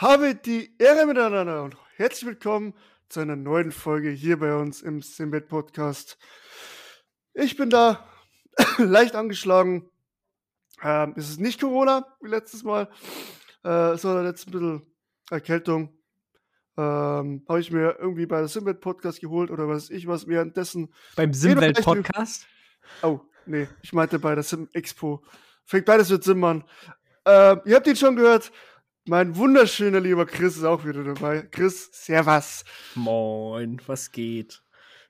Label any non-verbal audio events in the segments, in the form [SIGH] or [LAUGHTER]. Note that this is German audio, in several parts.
Habe die Ehre miteinander und herzlich willkommen zu einer neuen Folge hier bei uns im Simbet Podcast. Ich bin da [COUGHS] leicht angeschlagen. Ähm, es ist nicht Corona wie letztes Mal, äh, sondern jetzt ein bisschen Erkältung. Ähm, Habe ich mir irgendwie bei der Simbet Podcast geholt oder was ich was währenddessen. Beim Simwelt Podcast? Oh, nee, ich meinte bei der Sim Expo. Fängt beides mit Sim an. Äh, ihr habt ihn schon gehört. Mein wunderschöner lieber Chris ist auch wieder dabei. Chris, servus. Moin, was geht?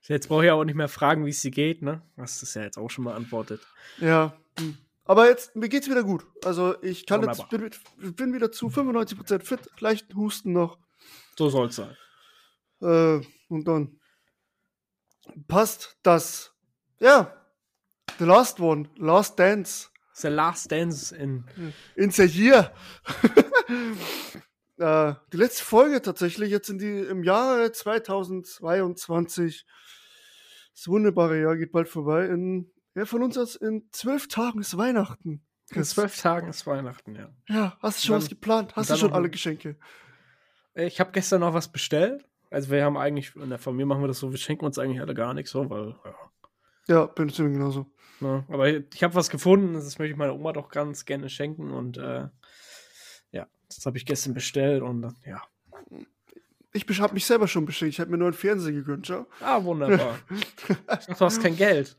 Jetzt brauche ich ja auch nicht mehr fragen, wie es dir geht, ne? Hast du es ja jetzt auch schon mal antwortet. Ja. hm. Aber jetzt, mir geht's wieder gut. Also ich kann jetzt, bin, bin wieder zu 95% fit, leichten Husten noch. So soll's sein. Äh, und dann passt das. Ja. The last one, Last Dance. The Last Dance in. In the year. [LAUGHS] [LAUGHS] äh, die letzte Folge tatsächlich jetzt in die, im Jahre 2022. Das wunderbare Jahr geht bald vorbei. In, wer von uns aus in zwölf Tagen ist Weihnachten. In zwölf Tagen ist Weihnachten, ja. Ja, hast du schon dann- was geplant? Hast du schon alle Geschenke? Ich habe gestern noch was bestellt. Also wir haben eigentlich, in der Familie machen wir das so, wir schenken uns eigentlich alle gar nichts so, weil, ja. Ja, bin ich genauso. Ne? Aber ich habe was gefunden, das möchte ich meiner Oma doch ganz gerne schenken und äh, ja, das habe ich gestern bestellt und ja. Ich habe mich selber schon beschenkt. Ich habe mir nur einen Fernseher gegönnt, schau. Ah, wunderbar. dachte, [LAUGHS] du hast kein Geld.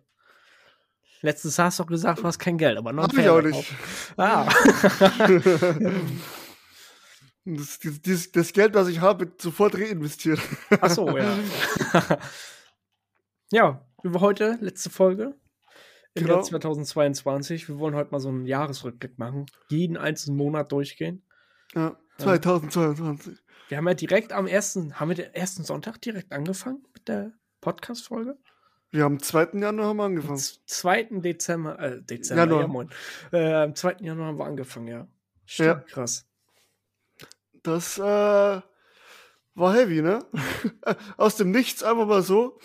Letztes hast du doch gesagt, du hast kein Geld, aber noch Hab ich auch nicht. gekauft. Ah. [LAUGHS] Das, das, das, Geld, was ich habe, wird sofort reinvestiert. Ach so, ja. [LAUGHS] ja, wollen heute, letzte Folge im Genau. Jahr 2022. Wir wollen heute mal so einen Jahresrückblick machen. Jeden einzelnen Monat durchgehen. Ja, 2022. Wir haben ja direkt am ersten, haben wir den ersten Sonntag direkt angefangen mit der Podcast-Folge? Wir haben am 2. Januar haben wir angefangen. Z- 2. Dezember, äh, Dezember, Januar. ja, moin. Äh, am 2. Januar haben wir angefangen, ja. Stimmt, Ja. krass. Das äh, war heavy, ne? [LAUGHS] Aus dem Nichts einfach mal so.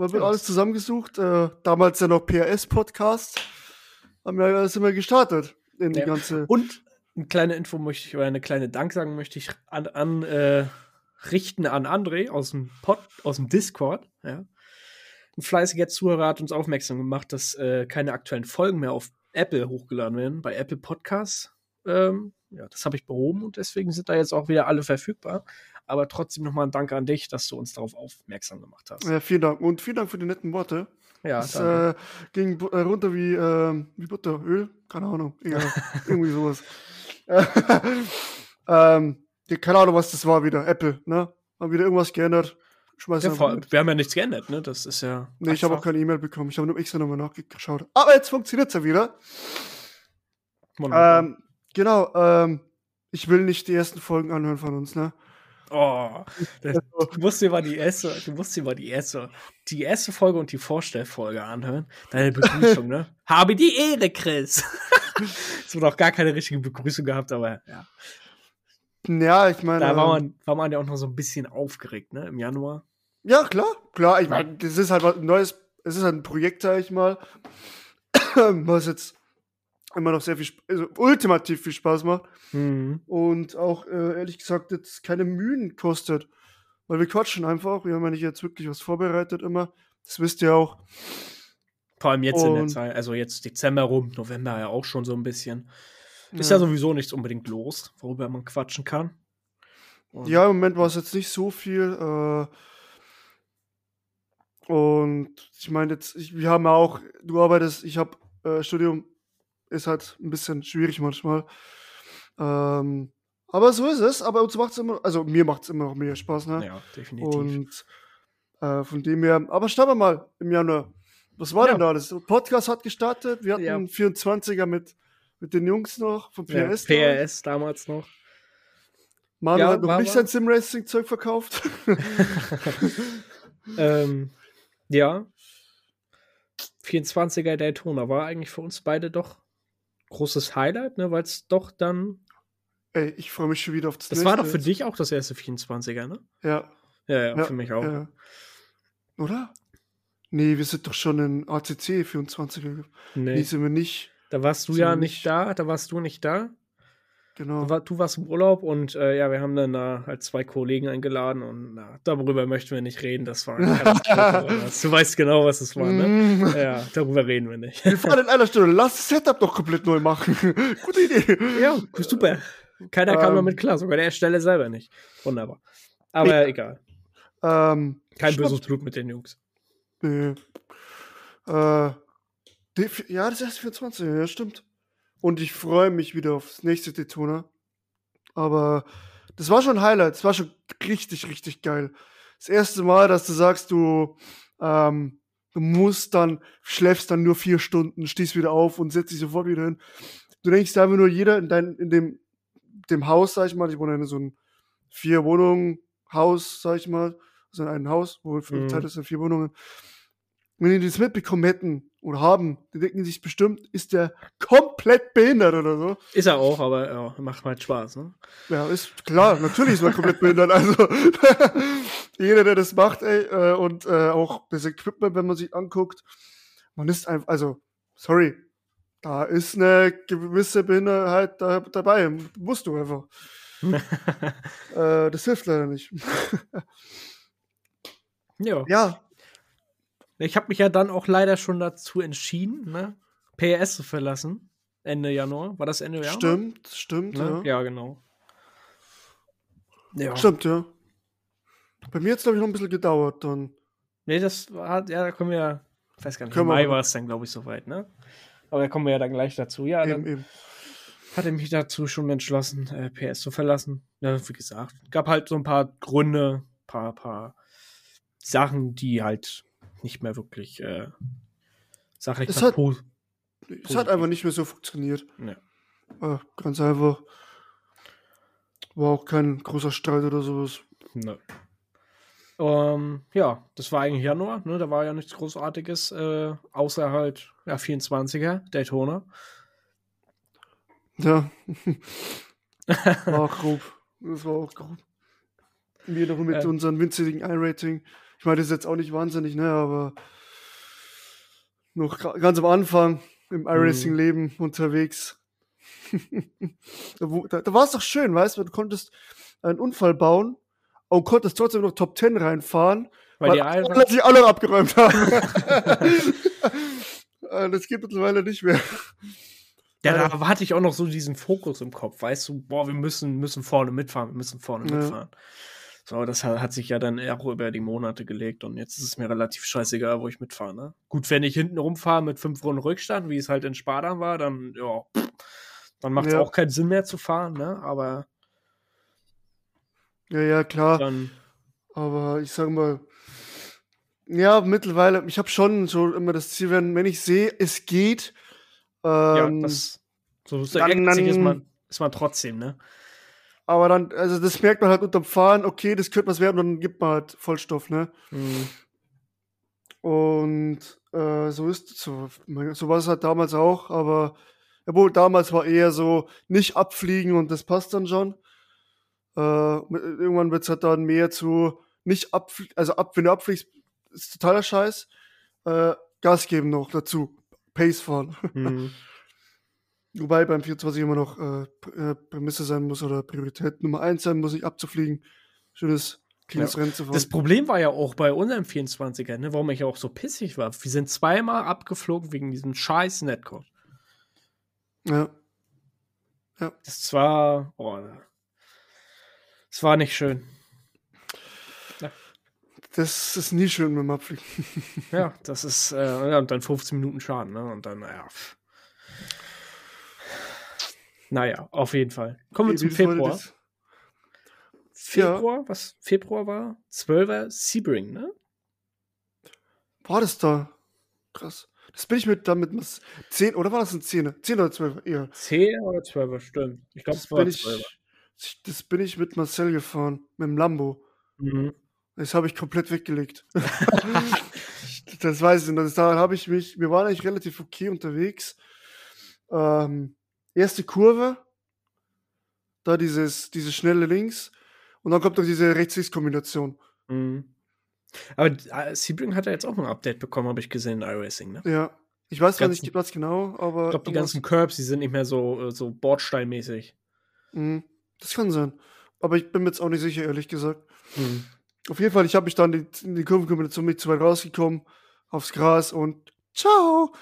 Man wird Ja. alles zusammengesucht. Äh, damals ja noch PRS-Podcast. Haben wir, da sind wir gestartet in die Ja. ganze. Und eine kleine Info möchte ich, oder eine kleine Danksagen möchte ich an, an äh, richten an André aus dem Pod, aus dem Discord, ja. Ein fleißiger Zuhörer hat uns aufmerksam gemacht, dass äh, keine aktuellen Folgen mehr auf Apple hochgeladen werden, bei Apple Podcasts. Ähm, ja, das habe ich behoben und deswegen sind da jetzt auch wieder alle verfügbar. Aber trotzdem nochmal ein Dank an dich, dass du uns darauf aufmerksam gemacht hast. Ja, vielen Dank. Und vielen Dank für die netten Worte. Ja, danke. äh, ging äh, runter wie, äh, wie Butter, Öl, keine Ahnung, egal, [LAUGHS] irgendwie sowas. [LAUGHS] ähm, keine Ahnung, was das war wieder, Apple, ne? Haben wieder irgendwas geändert. Schmeiß ja, vor, wir haben ja nichts geändert, ne? Das ist ja. Nee, ich habe auch keine E-Mail bekommen. Ich habe nur extra nochmal nachgeschaut. Aber jetzt funktioniert's ja wieder. Ähm, genau, ähm, ich will nicht die ersten Folgen anhören von uns, ne? Oh, das, du musst dir mal die erste, du musst dir mal die erste, die erste Folge und die Vorstellfolge anhören. Deine Begrüßung, ne? [LAUGHS] Habe die Ehre, Chris. [LAUGHS] Es wurde auch gar keine richtige Begrüßung gehabt, aber ja. Ja, ich meine. Da war ähm, man, war man ja auch noch so ein bisschen aufgeregt, ne? Im Januar. Ja, klar, klar. Ich meine, das ist halt was Neues. Es ist halt ein Projekt, sag ich mal, [CLEARS THROAT] was jetzt immer noch sehr viel, also ultimativ viel Spaß macht Mhm. und auch äh, ehrlich gesagt jetzt keine Mühen kostet. Weil wir quatschen einfach. Wir haben ja nicht jetzt wirklich was vorbereitet immer. Das wisst ihr auch. Vor allem jetzt in der Und- Zeit, also jetzt Dezember rum, November ja auch schon so ein bisschen. Ist ja, Ja. sowieso nichts unbedingt los, worüber man quatschen kann. Und- Ja, im Moment war es jetzt nicht so viel. Äh, und ich meine jetzt, ich, wir haben ja auch, du arbeitest, ich habe äh, Studium, ist halt ein bisschen schwierig manchmal. Ähm, aber so ist es. Aber uns macht es immer, also mir macht es immer noch mehr Spaß, ne? ja, definitiv. und äh, von dem her, aber starten wir mal im Januar. Was war Ja. denn da alles? Podcast hat gestartet, wir hatten Ja. einen 24er mit, mit den Jungs noch vom ja, PRS. PRS damals noch. Manu Ja, hat noch nicht war- sein Sim-Racing-Zeug verkauft. [LAUGHS] ähm, ja. 24er Daytona war eigentlich für uns beide doch großes Highlight, ne, weil es doch dann. Ey, ich freue mich schon wieder auf das Das war doch nächste für dich auch das erste 24er, ne? Ja, Ja, ja, ja, für mich auch. Ja. Oder? Nee, wir sind doch schon in ACC 24er. Nee, Nee, sind wir nicht. da warst du sind ja nicht- da, da warst du nicht da. Genau. Du, war, du warst im Urlaub und äh, ja, wir haben dann da halt zwei Kollegen eingeladen und na, darüber möchten wir nicht reden. Das war [LAUGHS] du weißt genau, was es war, ne? Mm. Ja, darüber reden wir nicht. Wir fahren in einer Stunde. Lass das Setup doch komplett neu machen. [LAUGHS] Gute Idee. ja, super. Keiner kam Ähm. damit klar, sogar der Ersteller selber nicht. Wunderbar. Aber Ja. egal. Ähm, Kein stimmt. böses Blut mit den Jungs. Nee. Äh, ja, das erste 24, ja, stimmt. Und ich freue mich wieder aufs nächste Daytona. Aber das war schon ein Highlight. Das war schon richtig, richtig geil. Das erste Mal, dass du sagst, du, ähm, du musst dann, schläfst dann nur vier Stunden, stehst wieder auf und setzt dich sofort wieder hin. Du denkst einfach nur, jeder in, dein, in dem, dem Haus, sag ich mal, ich wohne in so einem vier Wohnungen Haus, sag ich mal, also in einem Haus, wo wir Mhm. geteilt ist in vier Wohnungen. Wenn die das mitbekommen hätten oder haben, die denken sich bestimmt, ist der komplett behindert oder so. Ist er auch, aber ja, macht halt Spaß, ne? Ja, ist klar, natürlich ist man komplett behindert. Also [LAUGHS] jeder, der das macht, ey, äh, und äh, auch das Equipment, wenn man sich anguckt, man ist einfach, also, sorry, da ist eine gewisse Behinderheit da, dabei. Musst du einfach. [LAUGHS] Äh, das hilft leider nicht. [LAUGHS] ja. ja, Ich habe mich ja dann auch leider schon dazu entschieden, ne? PRS zu verlassen. Ende Januar. War das Ende Januar? stimmt, stimmt, Ne? ja. Ja, genau. Ja. Stimmt, ja. Bei mir hat es, glaube ich, noch ein bisschen gedauert dann. Nee, das war, ja, da kommen wir, ich weiß gar nicht, im Mai war es dann, glaube ich, soweit, ne? Aber da kommen wir ja dann gleich dazu. Ja, Eben, dann eben. hatte mich dazu schon entschlossen, äh, PS zu verlassen. Ja, wie gesagt, gab halt so ein paar Gründe, paar, paar Sachen, die halt nicht mehr wirklich äh, sachlich Es hat- po- Es hat einfach nicht mehr so funktioniert. Ja. Äh, ganz einfach. War auch kein großer Streit oder sowas. Ne. Ähm, ja, das war eigentlich Januar, ne? Da war ja nichts Großartiges, äh, außer halt, ja, 24er, Daytona. Ja. [LAUGHS] war auch grob. Das war auch grob. Wir noch mit Äh. unserem winzigen I-Rating. Ich meine, das ist jetzt auch nicht wahnsinnig, ne, aber noch ganz am Anfang im iRacing-Leben unterwegs. [LAUGHS] da da, da war es doch schön, weißt du, du konntest einen Unfall bauen und konntest trotzdem noch Top 10 reinfahren, Weil die alle Alter, sich alle abgeräumt haben. [LAUGHS] Äh, das geht mittlerweile nicht mehr. ja, da hatte ich auch noch so diesen Fokus im Kopf, weißt du, boah, wir müssen, müssen vorne mitfahren, wir müssen vorne Ja. mitfahren. So, das hat, sich ja dann auch über die Monate gelegt und jetzt ist es mir relativ scheißegal, wo ich mitfahre, ne? Gut, wenn ich hinten rumfahre mit fünf Runden Rückstand, wie es halt in Spa war, dann, ja, pff, dann macht es Ja. auch keinen Sinn mehr zu fahren, ne? Aber Ja, ja, klar. dann, Aber ich sag mal, ja, mittlerweile, ich habe schon so immer das Ziel, wenn, wenn ich sehe, es geht, ja, ähm, das, so, so dann- ehrgeizig ist dann- man, ist man trotzdem, ne? Aber dann, also das merkt man halt unterm Fahren, okay, das könnte was werden, und dann gibt man halt Vollstoff, ne? Mhm. Und äh, so ist so, so war es halt damals auch, aber obwohl damals war eher so nicht abfliegen und das passt dann schon. Äh, irgendwann wird es halt dann mehr zu nicht abfliegen, also ab, wenn du abfliegst, ist totaler Scheiß. Äh, Gas geben noch dazu. Pace fahren. [LAUGHS] Mhm. Wobei beim 24 immer noch äh, äh, Prämisse sein muss oder Priorität Nummer eins sein muss, nicht abzufliegen. Schönes, cleanes Rennen zu fahren. Das Problem war ja auch bei unserem 24er, ne, warum ich ja auch so pissig war. Wir sind zweimal abgeflogen wegen diesem scheiß Netcode. ja. Das war, oh, das war nicht schön. Das ist nie schön mit dem Abfliegen. Ja, das ist, äh, ja, und dann 15 Minuten Schaden, ne, und dann, naja. pff. Naja, auf jeden Fall. Kommen wir zum Februar. Februar, was Februar war? 12er Sebring, ne? War das da? Krass. Das bin ich mit damit 10 oder war das ein 10? 10 oder 12 eher. 10 oder 12er, stimmt. Ich glaube, Das es war bin ich, 12er. das bin ich mit Marcel gefahren, mit dem Lambo. Mhm. Das habe ich komplett weggelegt. [LAUGHS] das weiß ich nicht. Da habe ich mich, wir waren eigentlich relativ okay unterwegs. Ähm, erste Kurve, da dieses, diese schnelle Links und dann kommt noch diese Rechts-Links-Kombination. Mhm. Aber äh, Sebring hat ja jetzt auch ein Update bekommen, habe ich gesehen in iRacing, ne? Ja. Ich weiß Ganzen- nicht was genau, aber. Ich glaube, die ganzen Curbs, die sind nicht mehr so, äh, so Bordsteinmäßig. Mhm. Das kann sein. Aber ich bin mir jetzt auch nicht sicher, ehrlich gesagt. Hm. Auf jeden Fall, ich habe mich dann in die, in die Kurvenkombination nicht zu weit rausgekommen, aufs Gras und ciao.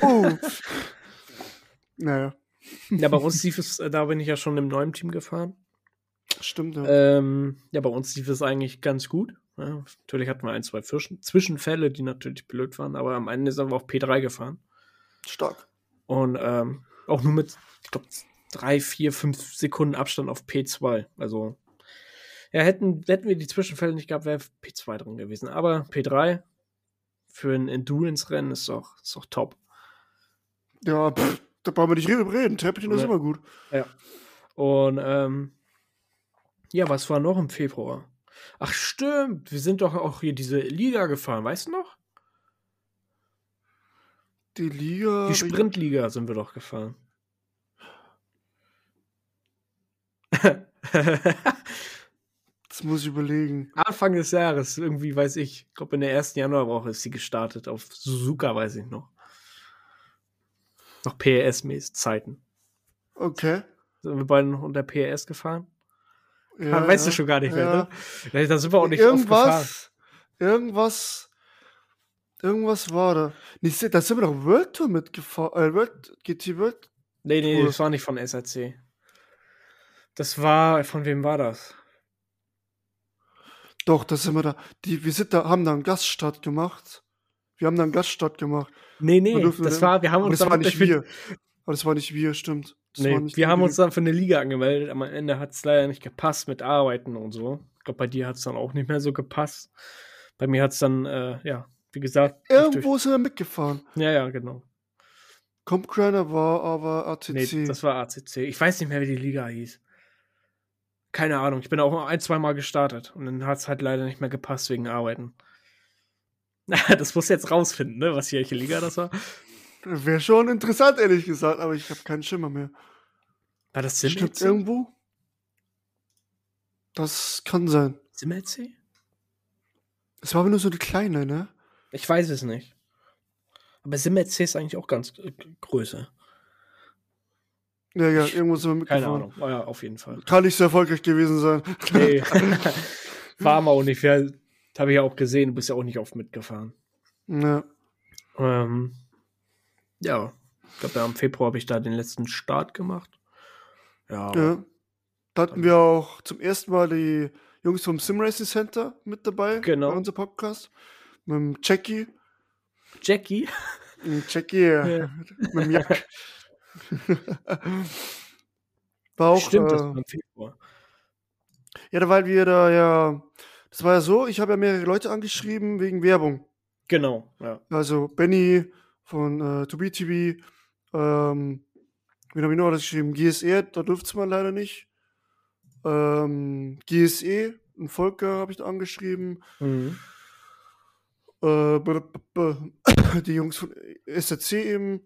Oh. [LAUGHS] naja, Ja, bei uns lief es, äh, da bin ich ja schon im neuen Team gefahren. stimmt ja. Ähm, ja, bei uns lief es eigentlich ganz gut. Ja, natürlich hatten wir ein, zwei Zwischen Zwischenfälle, die natürlich blöd waren, aber am Ende sind wir auf P3 gefahren. Stark. Und ähm, auch nur mit, ich glaube, drei, vier, fünf Sekunden Abstand auf P2. Also, ja, hätten, hätten wir die Zwischenfälle nicht gehabt, wäre P2 drin gewesen. Aber P3 für ein Endurance-Rennen ist doch, ist doch top. Ja, pff, da brauchen wir nicht reden. Treppchen ist Nee. immer gut. Und ähm, ja, was war noch im Februar? Ach stimmt, wir sind doch auch hier diese Liga gefahren, weißt du noch? Die Liga. Die Sprintliga sind wir doch gefahren. Das muss ich überlegen. Anfang des Jahres, irgendwie weiß ich, ich glaube in der ersten Januarwoche ist sie gestartet, auf Suzuka weiß ich noch. Noch PRS-mäßig Zeiten. Okay. Sind wir beide noch unter PRS gefahren? Ja, Ah, weißt ja. du schon gar nicht mehr, Ja. ne? Da sind wir auch nicht irgendwas, irgendwas, irgendwas war da. Da sind wir doch World Tour mitgefahren. Äh, World, GT World. Nee, nee, Cool. das war nicht von SRC. Das war, von wem war das? Doch, da sind wir da. Die, wir sind da, haben da einen Gaststart gemacht. Wir haben da einen Gaststart gemacht. Nee, nee, das war, wir haben uns das war nicht wir. Aber das war nicht wir, stimmt. Das Nee, war nicht wir haben uns dann für eine Liga angemeldet, am Ende hat es leider nicht gepasst mit Arbeiten und so. Ich glaube, bei dir hat es dann auch nicht mehr so gepasst. Bei mir hat es dann, äh, ja, wie gesagt. Irgendwo sind wir mitgefahren. Ja, ja, genau. Compcraner war aber ATC. Nee, das war ACC. Ich weiß nicht mehr, wie die Liga hieß. Keine Ahnung. Ich bin auch ein, zwei Mal gestartet und dann hat es halt leider nicht mehr gepasst wegen Arbeiten. [LAUGHS] das muss jetzt rausfinden, ne, was hier welche Liga das war. Wäre schon interessant, ehrlich gesagt, aber ich habe keinen Schimmer mehr. War das Stimmt SimLC? irgendwo? Das kann sein. SimLC? Es war aber nur so eine kleine, ne? Ich weiß es nicht. Aber SimLC ist eigentlich auch ganz äh, größer. Ja, ja, irgendwo sind wir Keine mitgefahren. Ahnung. Oh ja, auf jeden Fall. Kann nicht so erfolgreich gewesen sein. Nee. [LAUGHS] War wir auch Ja, Habe ich ja auch gesehen. Du bist ja auch nicht oft mitgefahren. Ja. Ähm, ja. Ich glaube, ja, im Februar habe ich da den letzten Start gemacht. Ja. ja. Da hatten wir auch zum ersten Mal die Jungs vom Sim Racing Center mit dabei Genau. bei unserem Podcast. Mit dem Jackie. Jackie. Jackie, Ja. mit dem Jack. War auch, Stimmt, das äh, war im Februar. Ja, da- weil wir da ja. Das war ja so, ich habe ja mehrere Leute angeschrieben wegen Werbung. Genau, ja. Also Benny von äh, 2BTV, ähm, wen habe ich noch alles geschrieben? GSE, da durfte es man leider nicht. Ähm, GSE, ein Volker habe ich da angeschrieben. Mhm. Äh, [COUGHS] die Jungs von SRC eben.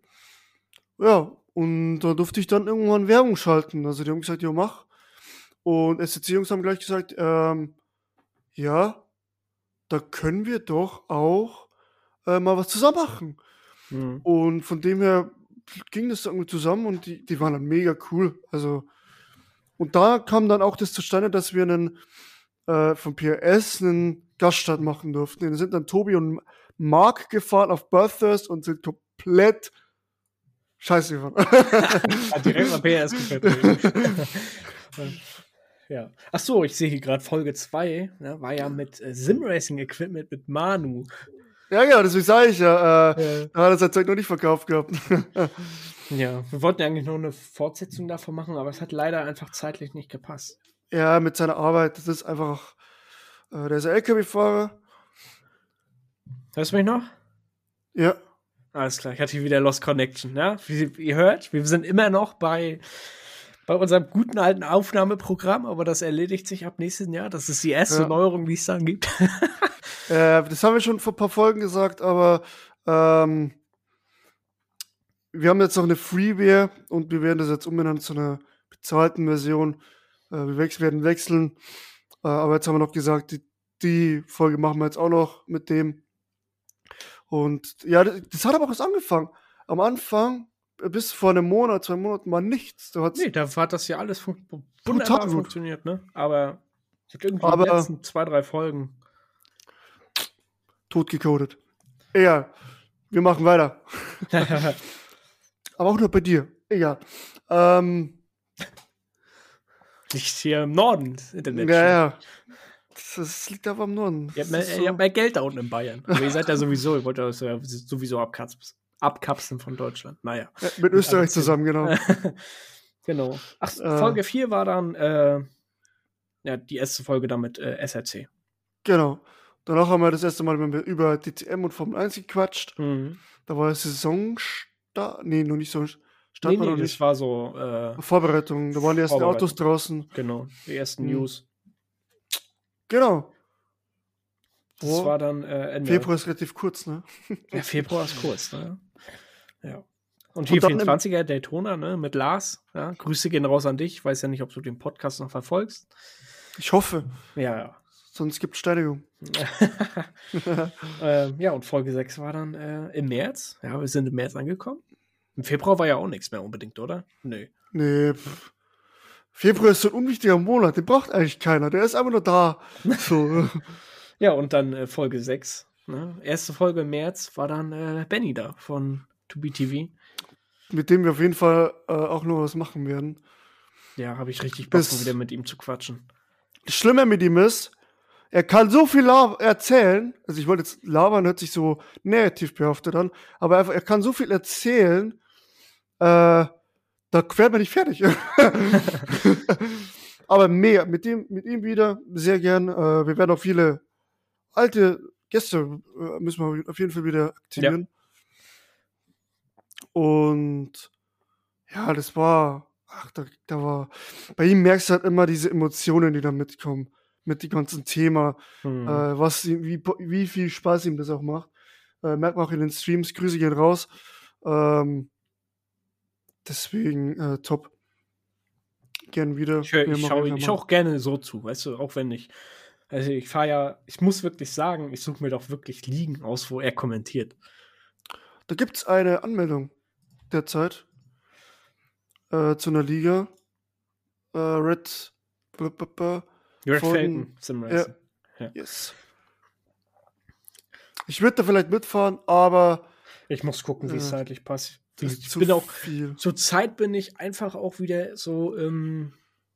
Ja, und da durfte ich dann irgendwann Werbung schalten. Also die haben gesagt, ja, mach. Und SRC-Jungs haben gleich gesagt, ähm, ja, da können wir doch auch äh, mal was zusammen machen. Mhm. Und von dem her ging das irgendwie zusammen und die, die waren dann mega cool. Also, und da kam dann auch das zustande, dass wir einen äh, vom PRS einen Gaststart machen durften. Da sind dann Tobi und Mark gefahren auf Bathurst und sind komplett scheiße gefahren. [LAUGHS] Hat direkt mal PS gefällt. [LAUGHS] [LAUGHS] ja. Ach so, ich sehe hier gerade Folge 2, ne, war ja mit äh, Simracing Equipment mit Manu. ja, ja, deswegen sage ich ja, äh, da hat er sein Zeug noch nicht verkauft gehabt. [LAUGHS] ja, wir wollten ja eigentlich noch eine Fortsetzung davon machen, aber es hat leider einfach zeitlich nicht gepasst. ja, mit seiner Arbeit, das ist einfach, äh, der ist ja LKW-Fahrer. Hörst du mich noch? Ja, Alles klar, ich hatte hier wieder Lost Connection. Ja? Wie ihr hört, wir sind immer noch bei, bei unserem guten alten Aufnahmeprogramm, aber das erledigt sich ab nächsten Jahr. Das ist die erste Ja. Neuerung, die es dann gibt. [LAUGHS] Äh, das haben wir schon vor ein paar Folgen gesagt, aber ähm, wir haben jetzt noch eine Freeware und wir werden das jetzt umbenennen zu einer bezahlten Version. Äh, wir wechs werden wechseln. Äh, aber jetzt haben wir noch gesagt, die, die Folge machen wir jetzt auch noch mit dem. Und ja, das, das hat aber auch was angefangen. Am Anfang bis vor einem Monat, zwei Monaten war nichts. Du nee, da hat das ja alles fun wunderbar gut. funktioniert, ne? Aber ich hab irgendwie Aber- die letzten zwei, drei Folgen. tot gecodet. Egal. Wir machen weiter. [LAUGHS] Aber auch nur bei dir. Egal. Ähm, Liegt hier im Norden, das Internet. ja, ja. Das, das liegt aber am Norden. Ihr habt, mehr, ist ihr so- habt mehr Geld da unten in Bayern. Aber ihr seid ja sowieso, ihr wollt ja so- sowieso abkapseln, abkapseln von Deutschland. Naja. ja, mit Österreich zusammen, genau. [LAUGHS] genau. Ach, Äh. Folge 4 war dann äh, ja, die erste Folge dann mit äh, SRC. genau. Danach haben wir das erste Mal über DTM und Formel 1 gequatscht. Mhm. Da war Saisonstart. Nee, noch nicht so. Start Nee, war nee, das war so, äh, Vorbereitung. Da waren die ersten. Autos draußen. genau, die ersten Mhm. News. Genau. Das Oh, war dann äh, Ende. Februar ist relativ kurz, ne? Ja, Februar ist kurz, ne? Ja. Und Und hier im- 24er Daytona, ne, mit Lars. Ja, Grüße gehen raus an dich. Ich weiß ja nicht, ob du den Podcast noch verfolgst. Ich hoffe. Ja, ja. Sonst gibt Steinigung. [LAUGHS] ähm, ja, und Folge 6 war dann äh, im März. Ja, wir sind im März angekommen. Im Februar war ja auch nichts mehr unbedingt, oder? Nö. Nee. Pff. Februar ist so ein unwichtiger Monat. Den braucht eigentlich keiner. Der ist einfach nur da. [LAUGHS] So. Ja, und dann äh, Folge 6. Ne? Erste Folge im März war dann äh, Benny da von 2BTV. mit dem wir auf jeden Fall äh, auch noch was machen werden. Ja, habe ich richtig Bock, mal wieder mit ihm zu quatschen. Das Schlimme mit ihm ist, er kann so viel erzählen. Also ich wollte jetzt labern, hört sich so negativ behaftet an, aber er, er kann so viel erzählen, äh, da werden wir nicht fertig. [LAUGHS] aber mehr, mit dem, mit ihm wieder, sehr gern. Äh, wir werden auch viele alte Gäste, äh, müssen wir auf jeden Fall wieder aktivieren. Und ja, das war, ach, da, da war, bei ihm merkst du halt immer diese Emotionen, die da mitkommen, mit dem ganzen Thema, Hm. äh, was, wie, wie viel Spaß ihm das auch macht. Äh, merkt man auch in den Streams, Grüße gehen raus. Ähm, deswegen, äh, top. Gern wieder. Ich, hör- ich schaue schau auch gerne so zu, weißt du, auch wenn ich. Also ich fahre ja, ich muss wirklich sagen, ich suche mir doch wirklich Ligen aus, wo er kommentiert. Da gibt es eine Anmeldung derzeit äh, zu einer Liga. Äh, Red. blablabla. Red Von- Falcon Sim Racing. Yes. Ich würde da vielleicht mitfahren, aber Ich muss gucken, wie es Ja. zeitlich passt. das Ich bin auch, viel. zur Zeit bin ich einfach auch wieder so, ähm,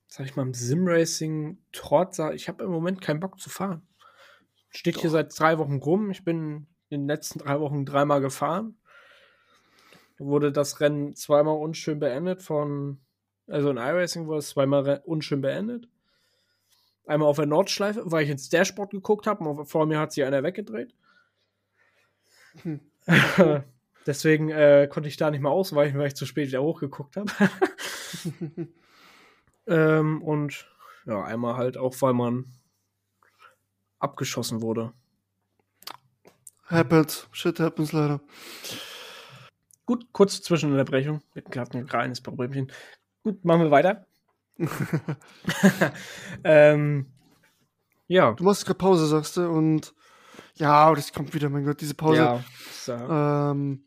sag ich mal, im Sim-Racing Trott. Ich habe im Moment keinen Bock zu fahren. Steht hier Doch. seit drei Wochen rum. Ich bin in den letzten drei Wochen dreimal gefahren. Wurde das Rennen zweimal unschön beendet von, also in iRacing wurde es zweimal unschön beendet. Einmal auf der Nordschleife, weil ich ins Dashboard geguckt habe und vor mir hat sie einer weggedreht. Hm. [LAUGHS] Deswegen äh, konnte ich da nicht mehr ausweichen, weil ich zu spät wieder hochgeguckt habe. [LAUGHS] ähm, und ja, einmal halt auch, weil man abgeschossen wurde. Happens. Shit happens leider. Gut, kurze Zwischenunterbrechung. Wir hatten gerade ein kleines Problemchen. Gut, machen wir weiter. [LAUGHS] ähm, ja. Du machst gerade Pause, sagst du, und ja, das kommt wieder, mein Gott, diese Pause. Ja. So. Ähm,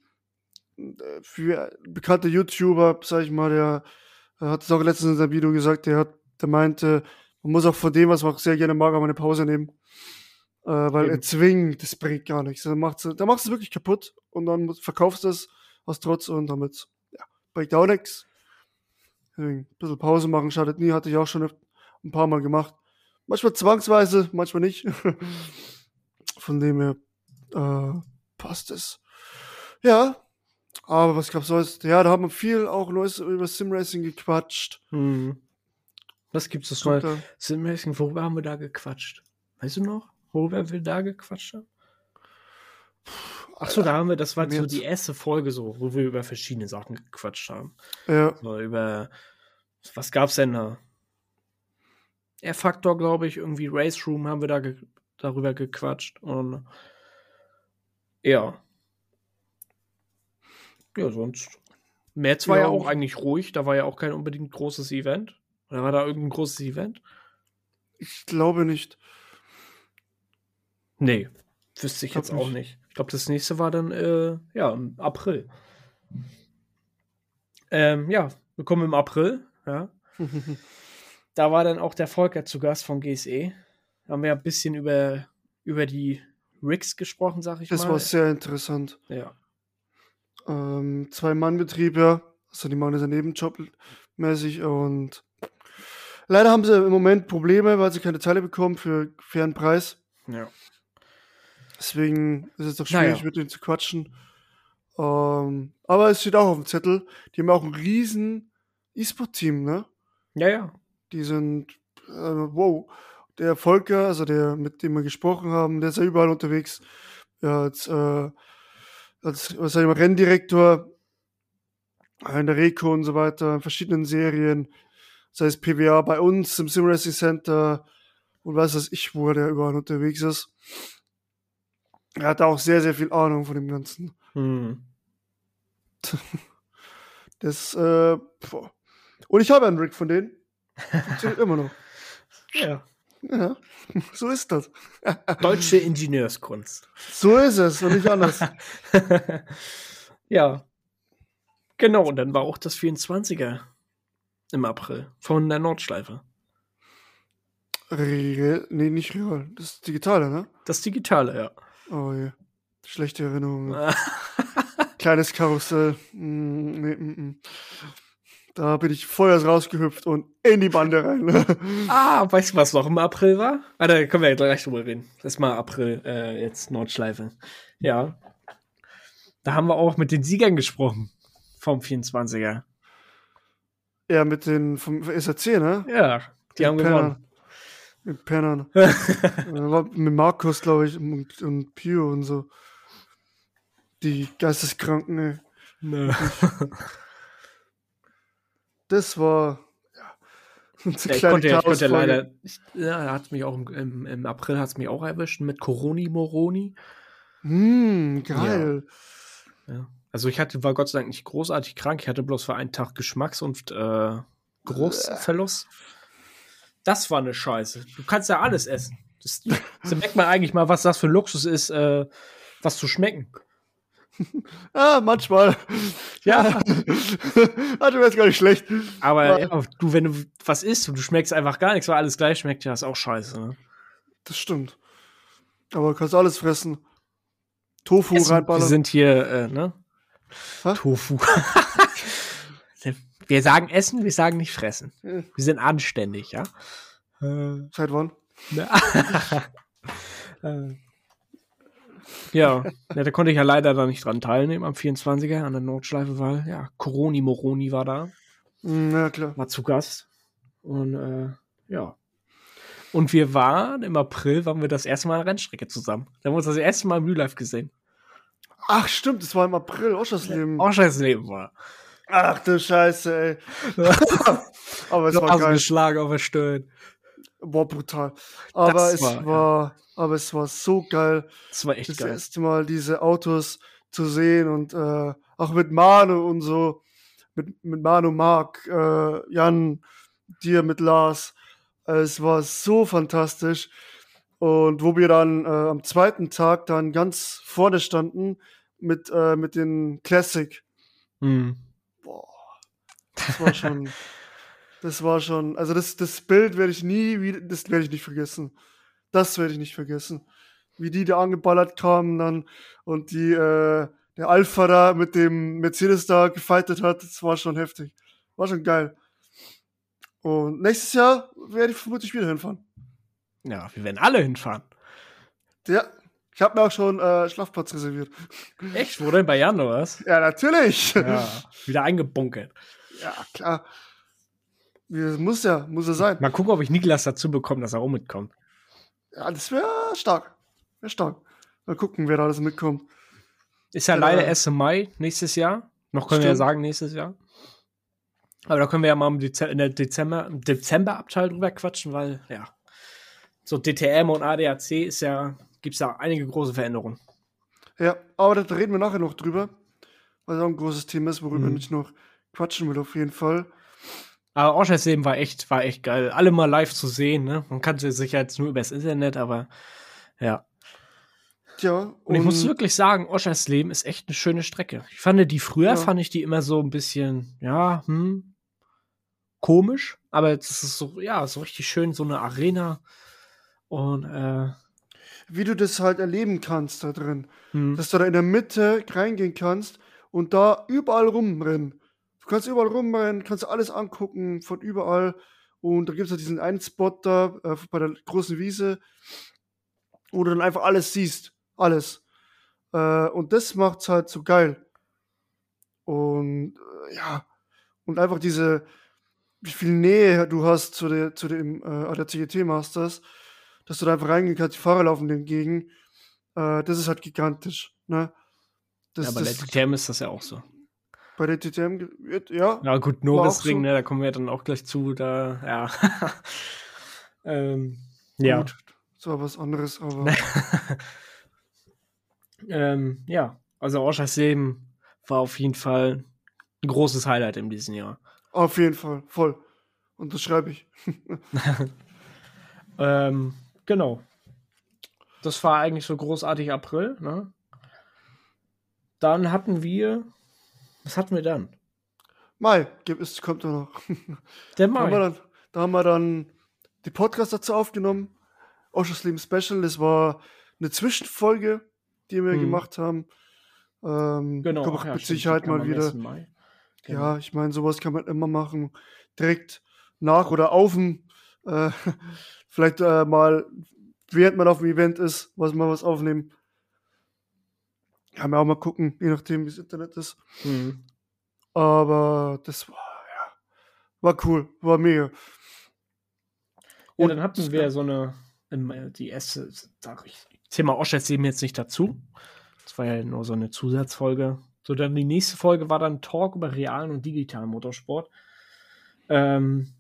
für bekannte YouTuber, sag ich mal, der hat es auch letztens in seinem Video gesagt, der hat, der meinte, man muss auch von dem, was man auch sehr gerne mag, auch mal eine Pause nehmen. Äh, weil Eben. er zwingt, das bringt gar nichts. Da macht machst du es wirklich kaputt und dann verkaufst du es aus Trotz und damit, ja, bringt auch nichts. Ein bisschen Pause machen schadet nie, hatte ich auch schon ein paar Mal gemacht. Manchmal zwangsweise, manchmal nicht. [LAUGHS] Von dem her äh, passt es. Ja, aber was gab's sonst? Ja, da haben wir viel auch Neues über Simracing gequatscht. Hm. Was gibt's das neue? da- Simracing, worüber haben wir da gequatscht? Weißt du noch, worüber wir da gequatscht haben? Achso, da haben wir, das war so die erste Folge so, wo wir über verschiedene Sachen gequatscht haben. Ja, So über, was gab's denn da? R-Faktor, glaube ich, irgendwie Race Room haben wir da ge darüber gequatscht und ja. Ja, sonst. März war ja, Ja, auch eigentlich ruhig, da war ja auch kein unbedingt großes Event. Oder war da irgendein großes Event? ich glaube nicht. Nee, wüsste ich Glaub jetzt auch nicht. Ich glaube, das nächste war dann, äh, ja, im April. Ähm, ja, wir kommen im April, ja. [LAUGHS] da war dann auch der Volker zu Gast von GSE. Da haben wir ein bisschen über, über die Rigs gesprochen, sag ich das mal. war sehr interessant. ja. Ähm, Zwei-Mann-Betrieb, ja. Also die machen das ja nebenjobmäßig und leider haben sie im Moment Probleme, weil sie keine Teile bekommen für fairen Preis. ja. Deswegen ist es doch schwierig, Naja. mit denen zu quatschen. Ähm, aber es steht auch auf dem Zettel. Die haben auch ein riesen E-Sport-Team, ne? Ja, ja. Die sind, äh, wow. Der Volker, also der, mit dem wir gesprochen haben, der ist ja überall unterwegs. Ja, als, äh, als, was sag ich mal, Renndirektor in der Reco und so weiter, in verschiedenen Serien. Sei es PWA bei uns im Sim Racing Center und weiß was ich, wo der überall unterwegs ist. Er hat auch sehr, sehr viel Ahnung von dem Ganzen. Hm. [LAUGHS] Das, äh, und ich habe einen Rig von denen. Funktioniert immer noch. [LAUGHS] Ja. Ja, [LAUGHS] so ist das. Deutsche Ingenieurskunst. So ist es und nicht anders. ja. Genau, und dann war auch das 24er im April von der Nordschleife. Real, nee, nicht real. Das digitale, ne? Das Digitale, ja. Oh je. Schlechte Erinnerungen. [LAUGHS] Kleines Karussell. Mm, nee, mm, mm. Da bin ich voll rausgehüpft und in die Bande rein. [LAUGHS] ah, weißt du, was noch im April war? Ah, da können wir ja gleich drüber reden. Das ist mal April, äh, jetzt Nordschleife. Ja. Da haben wir auch mit den Siegern gesprochen. Vom 24er. ja, mit den vom SRC, ne? Ja, die haben gewonnen. Mit Pennern. [LAUGHS] Äh, mit Markus, glaube ich, und, und Pio und so. Die Geisteskranken, ey. Nö. Das war. Ja, [LAUGHS] Ja, ich konnte, ja- ich konnte leider. Ich, ja, hat mich auch im, im, April hat's mich auch erwischt mit Coroni Moroni. Hm, geil. Ja. Also ich hatte, war Gott sei Dank nicht großartig krank. Ich hatte bloß für einen Tag Geschmacks- und äh, Geruchsverlust. Das war eine Scheiße. Du kannst ja alles essen. Das, [LAUGHS] das merkt man eigentlich mal, was das für ein Luxus ist, äh, was zu schmecken. [LAUGHS] Ah, manchmal. Ja. [LAUGHS] ah, du wärst gar nicht schlecht. Aber Ja. ja, du, wenn du was isst und du schmeckst einfach gar nichts, weil alles gleich schmeckt, ja, ist auch scheiße. Ne? Das stimmt. Aber du kannst alles fressen. Tofu Essen, wir reinballern. sind hier, äh, ne? Hä? Tofu. Wir sagen essen, wir sagen nicht fressen. Wir sind anständig, ja? Äh, Seit wann? ne? [LAUGHS] Äh, ja, ja, da konnte ich ja leider da nicht dran teilnehmen am 24er an der Nordschleife, weil ja, Coroni Moroni war da, Hm, ja, klar. war zu Gast. Und äh, ja. Und wir waren im April, waren wir das erste Mal an der Rennstrecke zusammen. Da haben wir uns das erste Mal im Real Life gesehen. Ach, stimmt, das war im April, Oschersleben. Auch scheiß Leben war. Ach du Scheiße, ey. [LAUGHS] Aber es war geil. geschlagen auf der Stirn. Boah, brutal. Aber Das es war, war, ja. aber es war so geil, Das war echt das geil. erste Mal diese Autos zu sehen und äh, auch mit Manu und so, mit, mit Manu, Marc, äh, Jan, dir, mit Lars. Äh, Es war so fantastisch. Und wo wir dann äh, am zweiten Tag dann ganz vorne standen mit, äh, mit den Classic. Hm. Das war schon, das war schon, also das, das Bild werde ich nie wieder, das werde ich nicht vergessen. Das werde ich nicht vergessen. Wie die da angeballert kamen dann und die, äh, der Alpha da mit dem Mercedes da gefightet hat, das war schon heftig. War schon geil. Und nächstes Jahr werde ich vermutlich wieder hinfahren. Ja, wir werden alle hinfahren. Ja, ich habe mir auch schon äh, Schlafplatz reserviert. Echt? Wo denn bei Jan oder was? Ja, natürlich. Ja, wieder eingebunkert. Ja klar. Ja, Muss ja, muss ja sein. Mal gucken, ob ich Niklas dazu bekomme, dass er auch mitkommt. Ja, das wäre stark. Wäre stark. Mal gucken, wer da alles mitkommt. Ist ja Ja. leider erst im Mai nächstes Jahr. Noch können wir ja Stimmt. sagen, nächstes Jahr. Aber da können wir ja mal im Dezember, in der Dezember, im Dezember-Abteil drüber quatschen, weil, ja, so DTM und ADAC ist ja, gibt es da einige große Veränderungen. Ja, aber da reden wir nachher noch drüber. Weil es auch ein großes Thema ist, worüber Mhm. ich noch quatschen will, auf jeden Fall. Aber Oschersleben war echt, war echt geil. Alle mal live zu sehen, ne? Man kannte sich ja jetzt nur übers Internet, aber ja. Ja. Und, ich muss wirklich sagen, Oschersleben ist echt eine schöne Strecke. Ich fand die früher, Ja. fand ich die immer so ein bisschen, ja, hm, komisch. Aber jetzt ist es so, ja, so richtig schön, so eine Arena. Und, äh, wie du das halt erleben kannst da drin. hm, Dass du da in der Mitte reingehen kannst und da überall rumrennen. Du kannst überall rumrennen, kannst alles angucken von überall. Und da gibt es halt diesen einen Spot da äh, bei der großen Wiese, wo du dann einfach alles siehst. Alles. Äh, und das macht's halt so geil. Und äh, ja, und einfach diese, wie viel Nähe du hast zu, der, zu dem äh, der CGT Masters, dass du da einfach reingehen kannst, die Fahrer laufen dir entgegen. Äh, das ist halt gigantisch. Ne? Das, ja, bei der das, TTM ist das ja auch so. Bei der wird- ja, Ja, gut, Norrisring, so. ne, da kommen wir dann auch gleich zu, da, ja. [LAUGHS] ähm, ja. gut. Das war was anderes, aber [LAUGHS] ähm, ja, also Oschersleben war auf jeden Fall ein großes Highlight in diesem Jahr. auf jeden Fall, voll. Und das schreibe ich. [LAUGHS] Ähm, genau. Das war eigentlich so großartig April, ne? Dann hatten wir, was hatten wir dann? Mai, es, kommt noch. [LAUGHS] Der Da haben, wir Mai. dann, da haben wir dann die Podcast dazu aufgenommen. Oschersleben Special, das war eine Zwischenfolge, die wir Mhm. gemacht haben. Ähm, Genau. kommt ja, mit Sicherheit mal wieder. 1. Mai. Genau. Ja, ich meine, sowas kann man immer machen. Direkt nach oder auf dem, äh, [LAUGHS] vielleicht äh, mal, während man auf dem Event ist, was mal was aufnehmen. Kann man auch mal gucken, je nachdem, wie das Internet ist. Mhm. Aber das war, ja, war cool, war mega. Ja, Und- dann hatten wir so eine, ähm, die erste, sag ich, Thema Oschersleben jetzt nicht dazu. Das war ja nur so eine Zusatzfolge. So, dann die nächste Folge war dann Talk über realen und digitalen Motorsport. Ähm,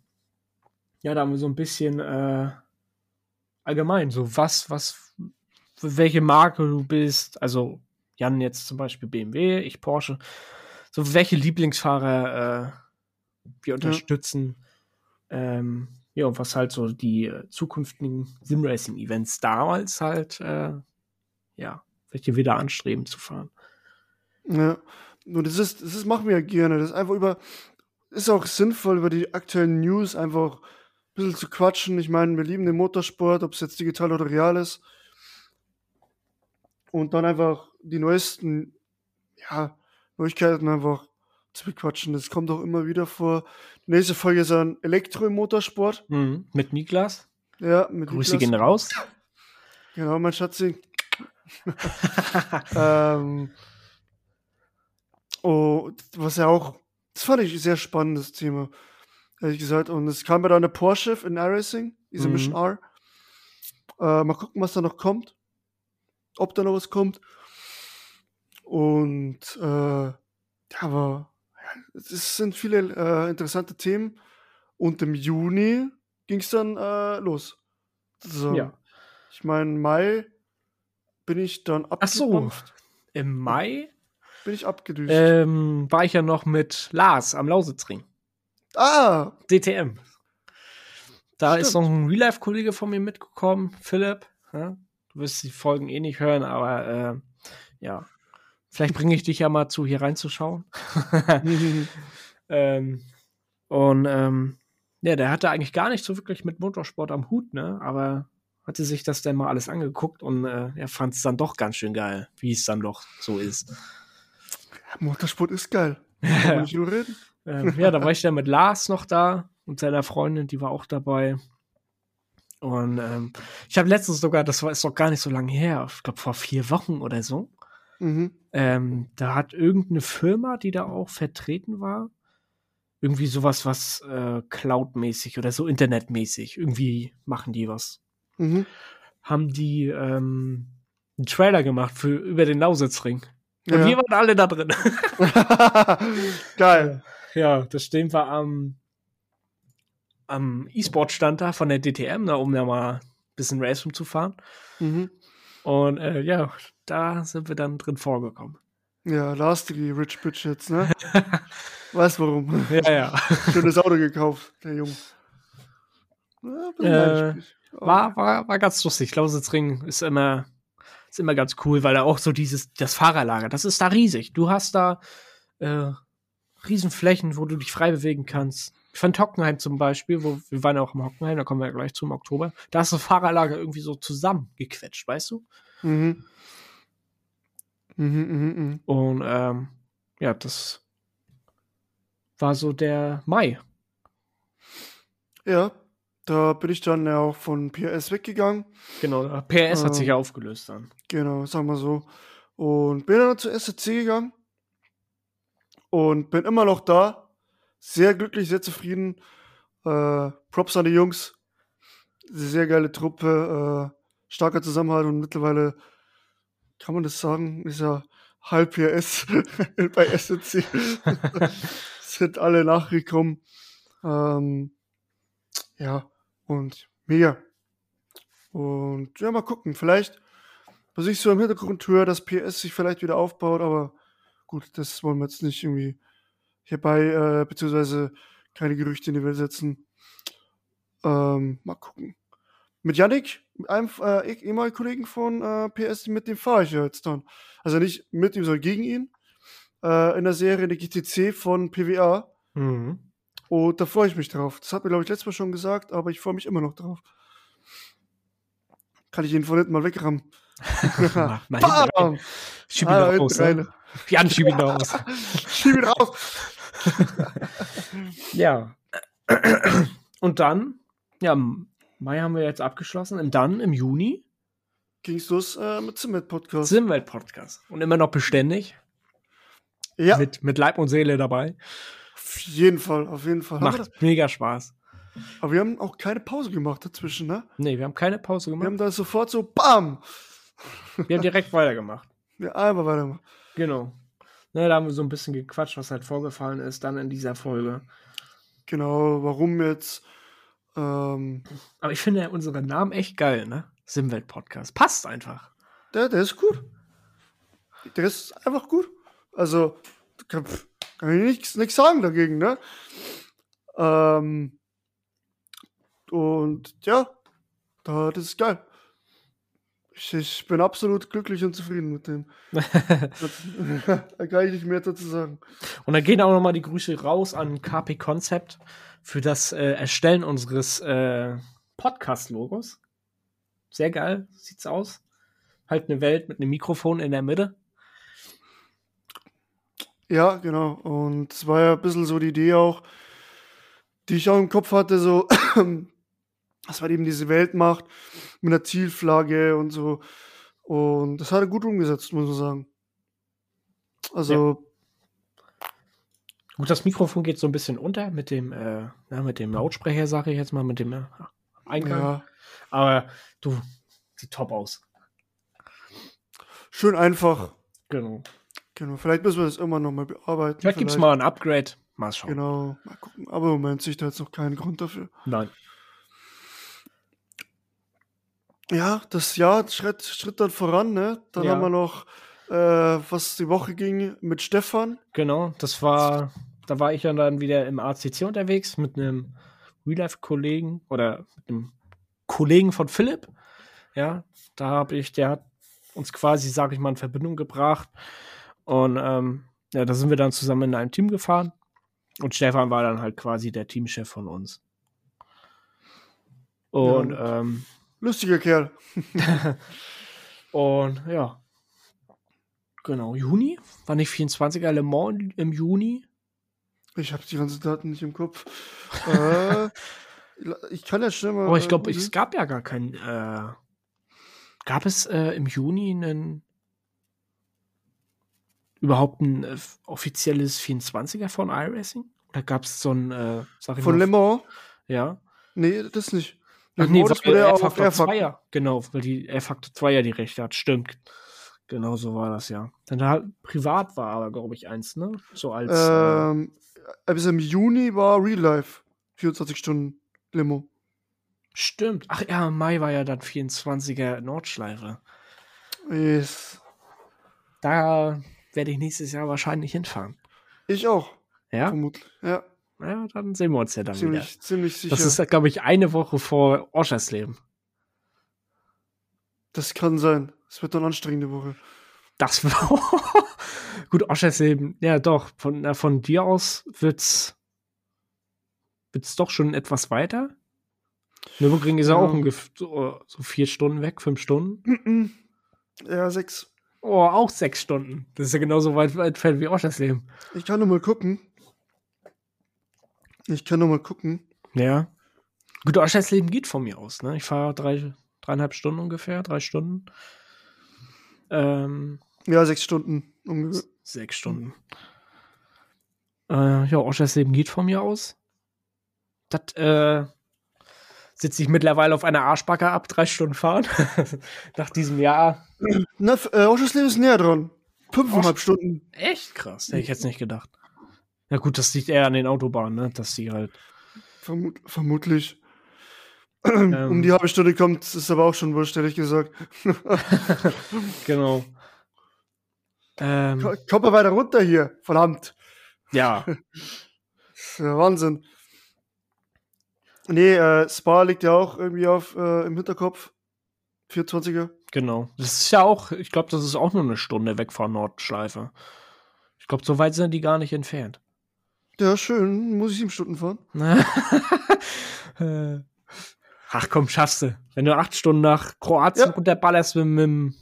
ja, da haben wir so ein bisschen äh, allgemein, so was, was, welche Marke du bist. Also Jan jetzt zum Beispiel BMW, ich Porsche. So welche Lieblingsfahrer äh, wir unterstützen. Ähm, ja, und was halt so die äh, zukünftigen Simracing-Events damals halt, äh, ja, welche wieder anstreben zu fahren. Ja. Und das ist, das ist, machen wir ja gerne. Das ist einfach über, ist auch sinnvoll, über die aktuellen News einfach ein bisschen zu quatschen. Ich meine, wir lieben den Motorsport, ob es jetzt digital oder real ist. Und dann einfach die neuesten, ja, Neuigkeiten einfach zu bequatschen. Das kommt auch immer wieder vor. Die nächste Folge ist dann Elektro im Motorsport. Mhm. Mit Niklas. Ja, mit Grüße Niklas. gehen raus. Genau, mein Schatzi. [LAUGHS] ähm, oh, was ja auch, das fand ich ein sehr spannendes Thema, ehrlich gesagt. Und es kam ja dann eine Porsche in iRacing, diese Mhm. Mission R. Äh, mal gucken, was da noch kommt. Ob da noch was kommt. Und äh, ja, aber ja, es sind viele äh, interessante Themen. Und im Juni ging es dann äh, los. So. Ja. Ich meine, Mai bin ich dann Ach so. abgedampft, Im Mai bin ich abgedüst. ähm, war ich ja noch mit Lars am Lausitzring. ah, DTM. Da ist Stimmt. noch ein Real-Life-Kollege von mir mitgekommen, Philipp. Ja? Du wirst die Folgen eh nicht hören, aber äh, ja. Vielleicht bringe ich dich ja mal zu, hier reinzuschauen. [LAUGHS] ähm, und ähm, ja, der hatte eigentlich gar nicht so wirklich mit Motorsport am Hut, ne? Aber hatte sich das dann mal alles angeguckt und äh, er fand es dann doch ganz schön geil, wie es dann doch so ist. Motorsport ist geil. Überreden. [LAUGHS] Ähm, ja, da war ich dann mit Lars noch da und seiner Freundin, die war auch dabei. Und ähm, ich habe letztens sogar, das war ist doch gar nicht so lange her, ich glaube vor vier Wochen oder so, Mhm. ähm, da hat irgendeine Firma, die da auch vertreten war, irgendwie sowas, was äh, Cloud-mäßig oder so internetmäßig, irgendwie machen die was. Mhm. Haben die ähm, einen Trailer gemacht für über den Lausitzring. Und Ja. wir waren alle da drin. [LAUGHS] geil. Ja, das stehen wir am, am E-Sport-Stand da von der DTM, da, um da mal ein bisschen Race rumzufahren. Mhm. Und äh, ja, da sind wir dann drin vorgekommen. Ja, Lars, die Rich Bitch jetzt, ne? [LAUGHS] Weißt warum? Ja, ja. [LAUGHS] Schönes Auto gekauft, der Junge. Ja, Äh. War, war, war ganz lustig. Lausitzring ist immer ist immer ganz cool, weil da auch so dieses, das Fahrerlager, das ist da riesig. Du hast da äh, Riesenflächen, wo du dich frei bewegen kannst. Von Hockenheim zum Beispiel, wo wir waren ja auch im Hockenheim, da kommen wir ja gleich zum Oktober. Da ist das Fahrerlager irgendwie so zusammengequetscht, weißt du? Mhm. Mhm, mhm, mhm. Und ähm, ja, das war so der Mai. Ja, da bin ich dann ja auch von PRS weggegangen. Genau, PRS hat sich Ähm. ja aufgelöst dann. Genau, sagen wir so. Und bin dann zur SSC gegangen und bin immer noch da. Sehr glücklich, sehr zufrieden. Äh, Props an die Jungs. Sehr geile Truppe, äh, starker Zusammenhalt und mittlerweile kann man das sagen, ist ja halb PS bei SSC. Sind [LAUGHS] alle nachgekommen. Ähm, ja, und mega. Und ja, mal gucken. Vielleicht, was ich so im Hintergrund höre, dass PS sich vielleicht wieder aufbaut, aber gut, das wollen wir jetzt nicht irgendwie hierbei, äh, beziehungsweise keine Gerüchte in die Welt setzen. Ähm, mal gucken. Mit Yannick, einem äh, eh- ehemaligen Kollegen von äh, PS, mit dem fahre ich ja jetzt dann. Also nicht mit ihm, sondern gegen ihn. Äh, in der Serie der GTC von PWA. Mhm. Und da freue ich mich drauf. Das hat mir, glaube ich, letztes Mal schon gesagt, aber ich freue mich immer noch drauf. Kann ich ihn von hinten mal wegrammen. [LAUGHS] Mal rein. Bam! Schieb ihn Ah, da raus. Ne? Jan, schieb ihn da raus. [LAUGHS] Schieb ihn raus! [LAUGHS] Ja. Und dann, ja, Mai haben wir jetzt abgeschlossen. Und dann im Juni Ging's los äh, mit Zimmet Podcast. Simwelt Podcast. Und immer noch beständig. ja, Mit, mit Leib und Seele dabei. auf jeden Fall, auf jeden Fall. Wir Macht mega Spaß. Aber wir haben auch keine Pause gemacht dazwischen, ne? Nee, wir haben keine Pause Wir gemacht. haben da sofort so BAM! Wir haben direkt weitergemacht. Ja, einmal weiter. Genau. Ne, da haben wir so ein bisschen gequatscht, was halt vorgefallen ist, dann in dieser Folge. Genau, warum jetzt? Ähm, Aber ich finde ja unseren Namen echt geil, ne? Simwelt Podcast. Passt einfach. der, der ist gut. Der ist einfach gut. Also, kann, kann ich nichts sagen dagegen, ne? Ähm, und ja, da, das ist geil. Ich, ich bin absolut glücklich und zufrieden mit dem. [LAUGHS] [LAUGHS] da kann ich nicht mehr dazu sagen. Und dann gehen auch nochmal die Grüße raus an KP Concept für das äh, Erstellen unseres äh, Podcast-Logos. Sehr geil, sieht's aus. Halt eine Welt mit einem Mikrofon in der Mitte. Ja, genau. Und es war ja ein bisschen so die Idee auch, die ich auch im Kopf hatte, so, [CLEARS THROAT] dass man eben diese Welt macht mit einer Zielflagge und so. Und das hat er gut umgesetzt, muss man sagen. Also, Gut, das Mikrofon geht so ein bisschen unter mit dem, äh, na, mit dem Lautsprecher, sage ich jetzt mal, mit dem äh, Eingang. ja, Aber du, sieht top aus. schön einfach. Genau. Genau. Vielleicht müssen wir das immer noch mal bearbeiten. Vielleicht gibt's mal ein Upgrade. Mal schauen. Genau, mal gucken. Aber im Moment sehe ich da jetzt noch keinen Grund dafür. Nein. Ja, das Jahr schritt, schritt dann voran, ne? Dann Ja. haben wir noch, äh, was die Woche ging, mit Stefan. Genau, das war, da war ich dann wieder im ACC unterwegs mit einem Real-Life-Kollegen oder mit einem Kollegen von Philipp. Ja, da habe ich, der hat uns quasi, sag ich mal, in Verbindung gebracht. Und ähm, ja, da sind wir dann zusammen in einem Team gefahren. Und Stefan war dann halt quasi der Teamchef von uns. Und Ja. ähm, Lustiger Kerl. [LAUGHS] Und ja. Genau, Juni? War nicht 24er Le Mans im Juni? Ich habe die ganzen Daten nicht im Kopf. [LAUGHS] äh, ich kann ja schnell mal. Aber ich äh, glaube, googeln. es gab ja gar kein. Äh, gab es äh, im Juni einen. überhaupt ein äh, offizielles 24er von iRacing? Oder gab es so ein. Äh, sag ich Von mal, Le Mans? Ja. Nee, das nicht. Ach nee, Mans, das weil ja der R-Factor R-Factor. 2er. Genau, weil die R-Factor 2 ja die Rechte hat. Stimmt. Genau so war das ja. Dann da privat war aber, glaube ich, eins, ne? So als. äh, Ähm, bis im Juni war Real Life. 24 Stunden Limo. Stimmt. Ach ja, im Mai war ja dann 24er Nordschleife. Yes. Da werde ich nächstes Jahr wahrscheinlich hinfahren. Ich auch, Ja? vermutlich. Ja, Ja, dann sehen wir uns ja dann wieder. ziemlich, ziemlich sicher. Das ist, glaube ich, eine Woche vor Oschersleben. Das kann sein. Es wird dann eine anstrengende Woche. Das [LAUGHS] war. Gut, Oschersleben, ja doch, von, na, von dir aus wird's, wird's doch schon etwas weiter. Nürburgring ist ja, auch ungefähr so, so vier Stunden weg, fünf Stunden. Ja, sechs. Oh, auch sechs Stunden. Das ist ja genauso weit entfernt wie Oschersleben. Ich kann nur mal gucken. Ich kann nur mal gucken. Ja. Gut, Oschersleben geht von mir aus, ne? Ich fahre drei, dreieinhalb Stunden ungefähr, drei Stunden. Ähm, Ja, sechs Stunden. ungefähr. Sechs Stunden. Äh, ja, Oschersleben geht von mir aus. Das äh, sitze ich mittlerweile auf einer Arschbacke ab, drei Stunden fahren. [LAUGHS] Nach diesem Jahr. Na, äh, Oschersleben ist näher dran. Fünfeinhalb Stunden. Echt krass. Hätte ich jetzt nicht gedacht. Ja, gut, das liegt eher an den Autobahnen, ne? Dass die halt. Vermut vermutlich. Ähm. Um die halbe Stunde kommt, ist aber auch schon wurscht, ehrlich gesagt. [LAUGHS] Genau. Ähm, Ko- Kommt mal weiter runter hier, verdammt. ja, [LAUGHS] ja Wahnsinn. Nee, äh, Spa liegt ja auch irgendwie auf äh, im Hinterkopf. 420er. genau. Das ist ja auch, ich glaube, das ist auch nur eine Stunde weg von Nordschleife. Ich glaube, so weit sind die gar nicht entfernt. Ja, schön. Muss ich sieben Stunden fahren? Äh, [LAUGHS] Ach komm, schaffst du. Wenn du acht Stunden nach Kroatien Ja. runterballerst mit, mit, mit,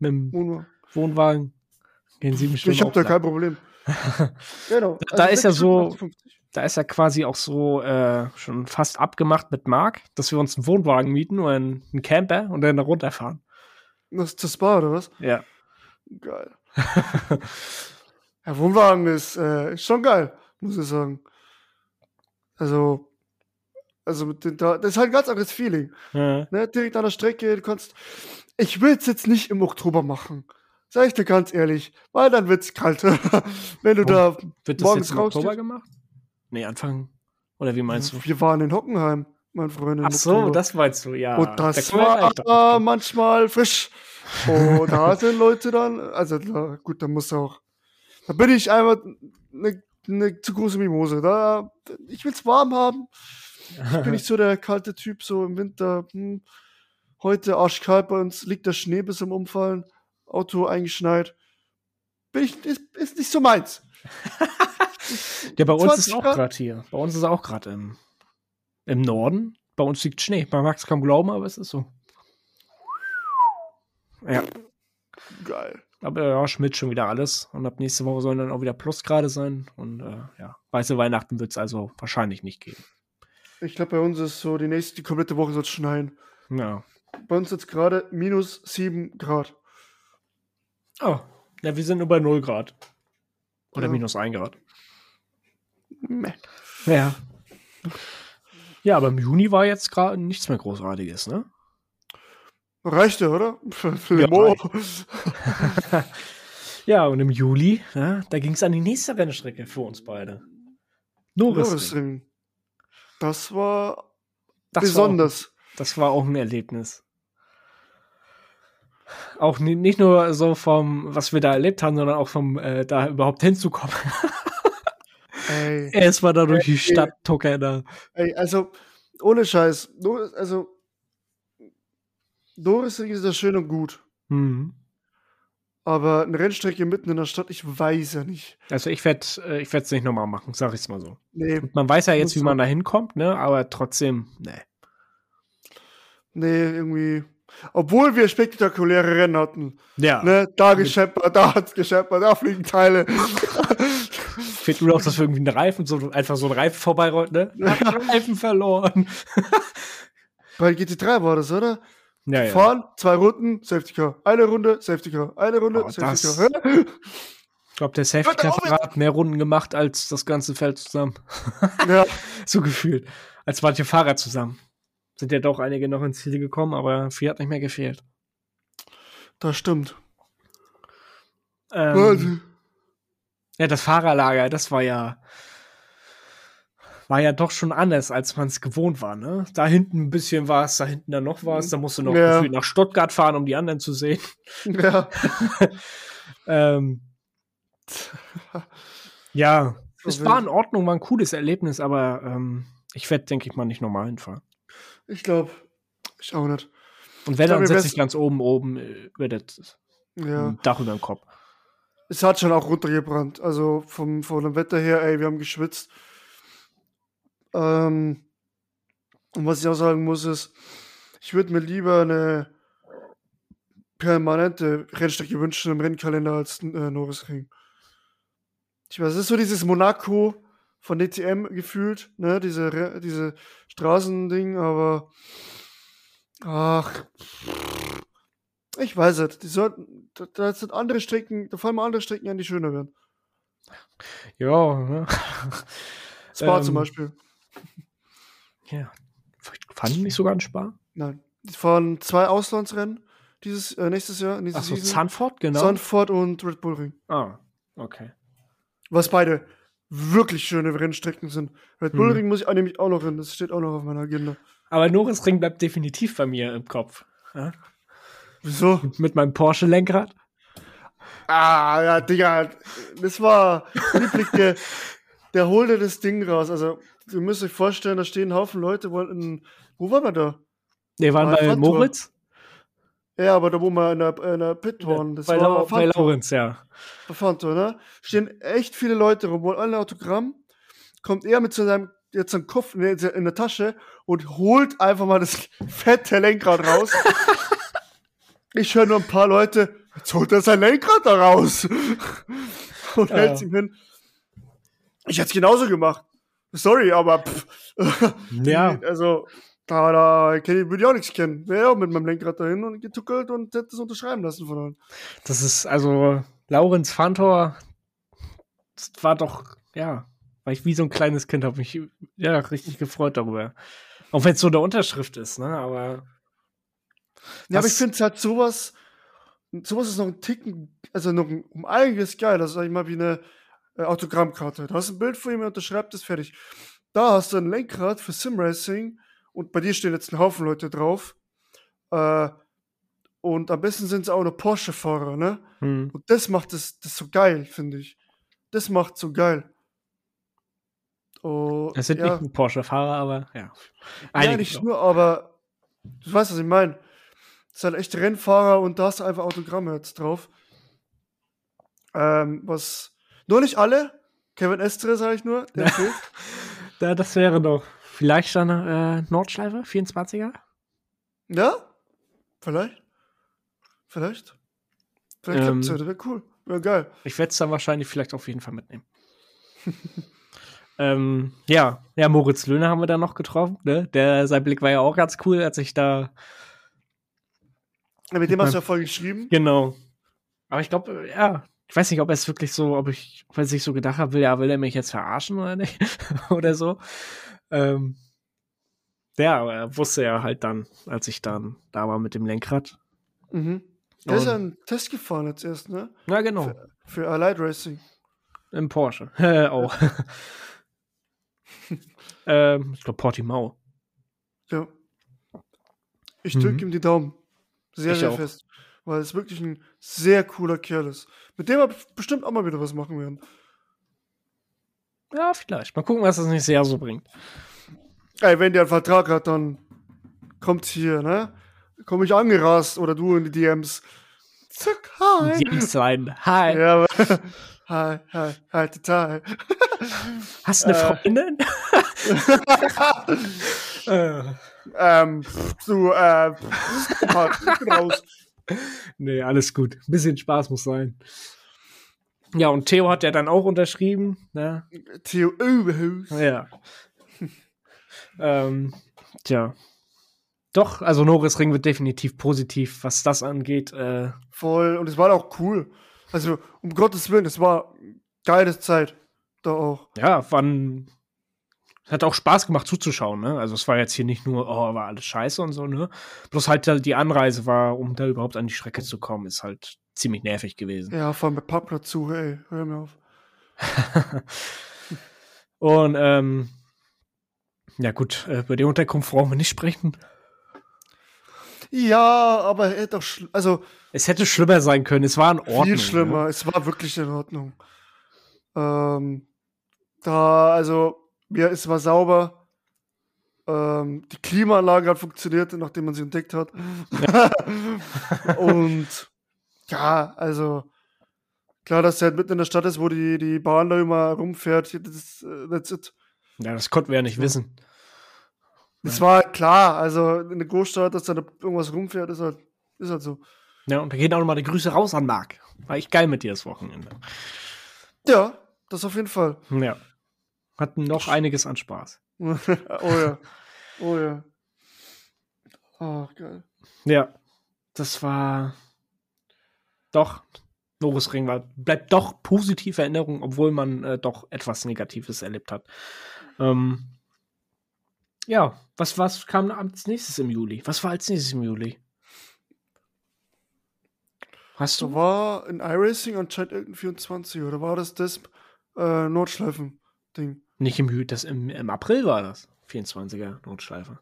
dem Wohnwagen. Wohnwagen, gehen sieben Stunden. Ich habe da kein. Problem. [LAUGHS] genau. Da ist ja so- Stunden 58. Da ist ja quasi auch so äh, schon fast abgemacht mit Marc, dass wir uns einen Wohnwagen mieten oder einen, einen Camper und dann da runterfahren. Das ist das Spa, oder was? Ja. Geil. [LAUGHS] ja, Wohnwagen ist, äh, ist schon geil, muss ich sagen. Also, also mit den, da, das ist halt ein ganz anderes Feeling. Ja. Ne? Direkt an der Strecke, du kannst. Ich will es jetzt nicht im Oktober machen. Sag ich dir ganz ehrlich, weil dann wird's kalt. [LAUGHS] Wenn du Oh, da. Wird das Morgens jetzt im Oktober gemacht? Nee, Anfang. Oder wie meinst du? Wir waren in Hockenheim, mein Freund. Ach so, Oktober. das meinst du, ja. Und das Da war kommen. manchmal frisch. Und da [LAUGHS] sind Leute dann, also da, gut, da muss auch. Da bin ich einfach eine ne zu große Mimose. Da, ich will's warm haben. Ich bin nicht so der kalte Typ, so im Winter. Hm, heute arschkalt bei uns, liegt der Schnee bis zum Umfallen, Auto eingeschneit. Bin ich, ist, ist nicht so meins. [LAUGHS] Ja, bei uns 20 ist auch gerade hier. Bei uns ist auch gerade im, im Norden. Bei uns liegt Schnee. Man mag es kaum glauben, aber es ist so. Ja, Geil. aber ja, Schmidt schon wieder alles. Und ab nächste Woche sollen dann auch wieder Plusgrade sein. Und äh, ja, weiße Weihnachten wird es also wahrscheinlich nicht geben. Ich glaube, bei uns ist so, die nächste, die komplette Woche soll es schneien. Ja. Bei uns jetzt gerade minus 7 Grad. Oh. Ja, wir sind nur bei 0 Grad. Oder Ja. minus 1 Grad. Meh. Ja. Ja, aber im Juni war jetzt gerade nichts mehr Großartiges, ne? Reicht ja, oder? Für, für Ja. Ja, und im Juli, ja, da ging es an die nächste Rennstrecke für uns beide. Norrisring. Das war Das besonders. War auch, das war auch ein Erlebnis. Auch ni- nicht nur so vom, was wir da erlebt haben, sondern auch vom, äh, da überhaupt hinzukommen. [LAUGHS] Ey, Es war da durch die. Stadt tuckern da. ey, also, ohne Scheiß. Also, Norrisring ist ja schön und gut. Mhm. Aber eine Rennstrecke mitten in der Stadt, ich weiß ja nicht. Also ich werde äh, ich es nicht nochmal machen, sag ich's mal so. Nee, Man weiß ja jetzt, wie man da hinkommt, ne? Aber trotzdem, ne. nee, irgendwie. Obwohl wir spektakuläre Rennen hatten. Ja. Ne, da gescheppert, da hat's gescheppert, da fliegen Teile. [LAUGHS] Fehlt nur noch, dass irgendwie ein Reifen, so einfach so ein Reifen vorbeirollt, ne? [LAUGHS] Hat einen Reifen verloren. Bei GT3 war das, oder? Ja, ja. Fahren, zwei Runden, Safety Car. Eine Runde, Safety Car. Eine Runde, Oh, Safety Car. Ich glaube, der Safety Car hat mehr Runden gemacht als das ganze Feld zusammen. [LAUGHS] ja, so gefühlt. Als manche Fahrer zusammen. Sind ja doch einige noch ins Ziel gekommen, aber vier hat nicht mehr gefehlt. das stimmt. Ähm, ja, das Fahrerlager, das war ja war ja doch schon anders, als man es gewohnt war, ne? Da hinten ein bisschen war es, da hinten dann noch was, da musst du noch Ja. nach Stuttgart fahren, um die anderen zu sehen. ja. [LAUGHS] Ähm, ja, es war in Ordnung, war ein cooles Erlebnis, aber ähm, ich werde, denke ich mal, nicht nochmal hinfahren. Ich glaube, ich auch nicht. Und wenn, dann setze ich ganz oben, oben äh, über das Ja. Dach über dem Kopf. Es hat schon auch runtergebrannt. Also vom, von dem Wetter her, ey, wir haben geschwitzt. Ähm, und was ich auch sagen muss, ist, ich würde mir lieber eine permanente Rennstrecke wünschen im Rennkalender als äh, Norrisring. Ich weiß, es ist so dieses Monaco von DTM gefühlt, ne, diese, Re- diese Straßending, aber ach, ich weiß es. Die sollten, da, da sind andere Strecken, da fallen mir andere Strecken an, die schöner werden. Ja, ne? Spa [LAUGHS] Ähm, zum Beispiel. Ja. Fand ich nicht sogar ein Spar? Nein. Fahren zwei Auslandsrennen dieses äh, nächstes Jahr, nächste Achso. Zandvoort, genau. Sanford und Red Bull Ring. ah, okay. Was beide wirklich schöne Rennstrecken sind. Red Bull Hm. Ring muss ich auch nämlich auch noch hin. Das steht auch noch auf meiner Agenda. Aber Norrisring bleibt definitiv bei mir im Kopf. Ja? Wieso? Mit meinem Porsche-Lenkrad. Ah, ja, Digga. Das war Liebling, der, [LAUGHS] der holte das Ding raus. Also, ihr müsst euch vorstellen, da stehen ein Haufen Leute, wollten. Wo waren wir da? Wir waren Bei bei. Moritz. Ja, aber da wo wir in der, in der Pit waren. Das bei, war Lau bei Fantor. Laurenz, ja. Bei Fantor, ne? Stehen echt viele Leute rum, wollen alle Autogramm. Kommt er mit so seinem jetzt einen Kopf in der, in der Tasche und holt einfach mal das [LAUGHS] fette Lenkrad raus. [LAUGHS] ich höre nur ein paar Leute, jetzt holt er sein Lenkrad da raus. [LAUGHS] und Ja. hält ihm hin. Ich hätte es genauso gemacht. Sorry, aber pff, [LAUGHS] Ja, also da, da ich- würde ich auch nichts kennen. Wäre auch mit meinem Lenkrad dahin und getuckelt und hätte es unterschreiben lassen von allen. das ist also Laurenz Fantor. War doch, ja, war ich wie so ein kleines Kind, habe mich ja richtig gefreut darüber. Auch wenn es so eine Unterschrift ist, ne? Aber Ja, aber ich finde halt sowas, sowas ist noch ein Ticken, also noch ein, um einiges geil. Das ist sag ich mal wie eine äh, Autogrammkarte. Du hast ein Bild von ihm, er unterschreibt es fertig. Da hast du ein Lenkrad für Simracing und bei dir stehen jetzt ein Haufen Leute drauf. Äh, und am besten sind es auch noch Porsche-Fahrer, ne? hm, Und das macht das, das so geil, finde ich. Das macht so geil. Oh, es sind ja. nicht nur Porsche-Fahrer, aber ja. Ja, Einige nicht noch. nur, aber du weißt, was ich meine. Das sind halt echte Rennfahrer und da hast du einfach Autogramme jetzt drauf. Ähm, was. Nur nicht alle. Kevin Estre, sage ich nur. Der [LAUGHS] fehlt. Ja, das wäre doch vielleicht dann äh, Nordschleife, 24er. Ja? Vielleicht. Vielleicht. Vielleicht Ähm. das wäre cool. Wäre geil. Ich werde es dann wahrscheinlich vielleicht auf jeden Fall mitnehmen. [LAUGHS] ähm, ja, ja, Moritz Löhner haben wir da noch getroffen. Ne? Der, sein Blick war ja auch ganz cool, als ich da. Ja, mit dem hast du ja voll geschrieben. Genau. Aber ich glaube, ja, ich weiß nicht, ob er es wirklich so, ob ich, ob er sich so gedacht hat, will, ja, will er mich jetzt verarschen oder nicht? [LAUGHS] oder so. Ähm, ja, aber er wusste ja halt dann, als ich dann da war mit dem Lenkrad. Mhm. Der ist ja einen Test gefahren jetzt erst, ne? Na genau, Für Allied Racing. im Porsche. [LAUGHS] Äh, auch. [LAUGHS] ähm, ich glaube Portimao. Ja. Ich Mhm. drücke ihm die Daumen. Sehr, Ich sehr auch. fest. Weil es wirklich ein sehr cooler Kerl ist. Mit dem wir bestimmt auch mal wieder was machen werden. Ja, vielleicht. Mal gucken, was das nächste Jahr so bringt. Ey, wenn der einen Vertrag hat, dann kommt's hier, ne? Komm ich angerast oder du in die DMs. Zack, hi. James sein. Hi. Ja, [LAUGHS] hi, hi, hi, total. Hast du eine Äh. Freundin? [LAUGHS] äh, ähm, du, äh, raus. Nee, alles gut. Ein bisschen Spaß muss sein. Ja, und Theo hat ja dann auch unterschrieben. Ne? Theo Oberhaus. Ja. ähm, tja. Doch, also Norris Ring wird definitiv positiv, was das angeht. Äh, Voll. Und es war auch cool. Also, um Gottes Willen, es war geile Zeit. Da auch. ja, wann. Hat auch Spaß gemacht zuzuschauen, ne? Also es war jetzt hier nicht nur, oh, war alles scheiße und so, ne? Bloß halt die Anreise war, um da überhaupt an die Strecke zu kommen, ist halt ziemlich nervig gewesen. Ja, vor allem mit Parkplatzsuche, ey. Hör mir auf. [LAUGHS] Und ähm, ja gut, äh, über die Unterkunft brauchen wir nicht sprechen. Ja, aber er hätte schl- also Es hätte schlimmer sein können. Es war in Ordnung. viel schlimmer. Ne? Es war wirklich in Ordnung. Ähm, da, also, ja, es war sauber. Äh, Ähm, die Klimaanlage hat funktioniert, nachdem man sie entdeckt hat. [LAUGHS] und ja, also klar, dass er halt mitten in der Stadt ist, wo die, die Bahn da immer rumfährt. Das, äh, that's it. Ja, das konnten wir ja nicht wissen. Das war halt klar, also in der Großstadt, dass da irgendwas rumfährt, ist halt, ist halt so. Ja, und da gehen auch nochmal die Grüße raus an Marc. War ich geil mit dir das Wochenende. Ja, das auf jeden Fall. Ja. Hatten noch einiges an Spaß. [LAUGHS] oh ja. Oh ja. Oh, geil. Ja. Das war doch. Norrisring war, bleibt doch positive Erinnerung, obwohl man äh, doch etwas Negatives erlebt hat. Ähm, ja, was, was kam als nächstes im Juli? Was war als nächstes im Juli? Hast du? War in iRacing anscheinend irgendein 24 oder war das das äh, Nordschleifen-Ding? Nicht im das im, im April war das. 24er Nordschleife.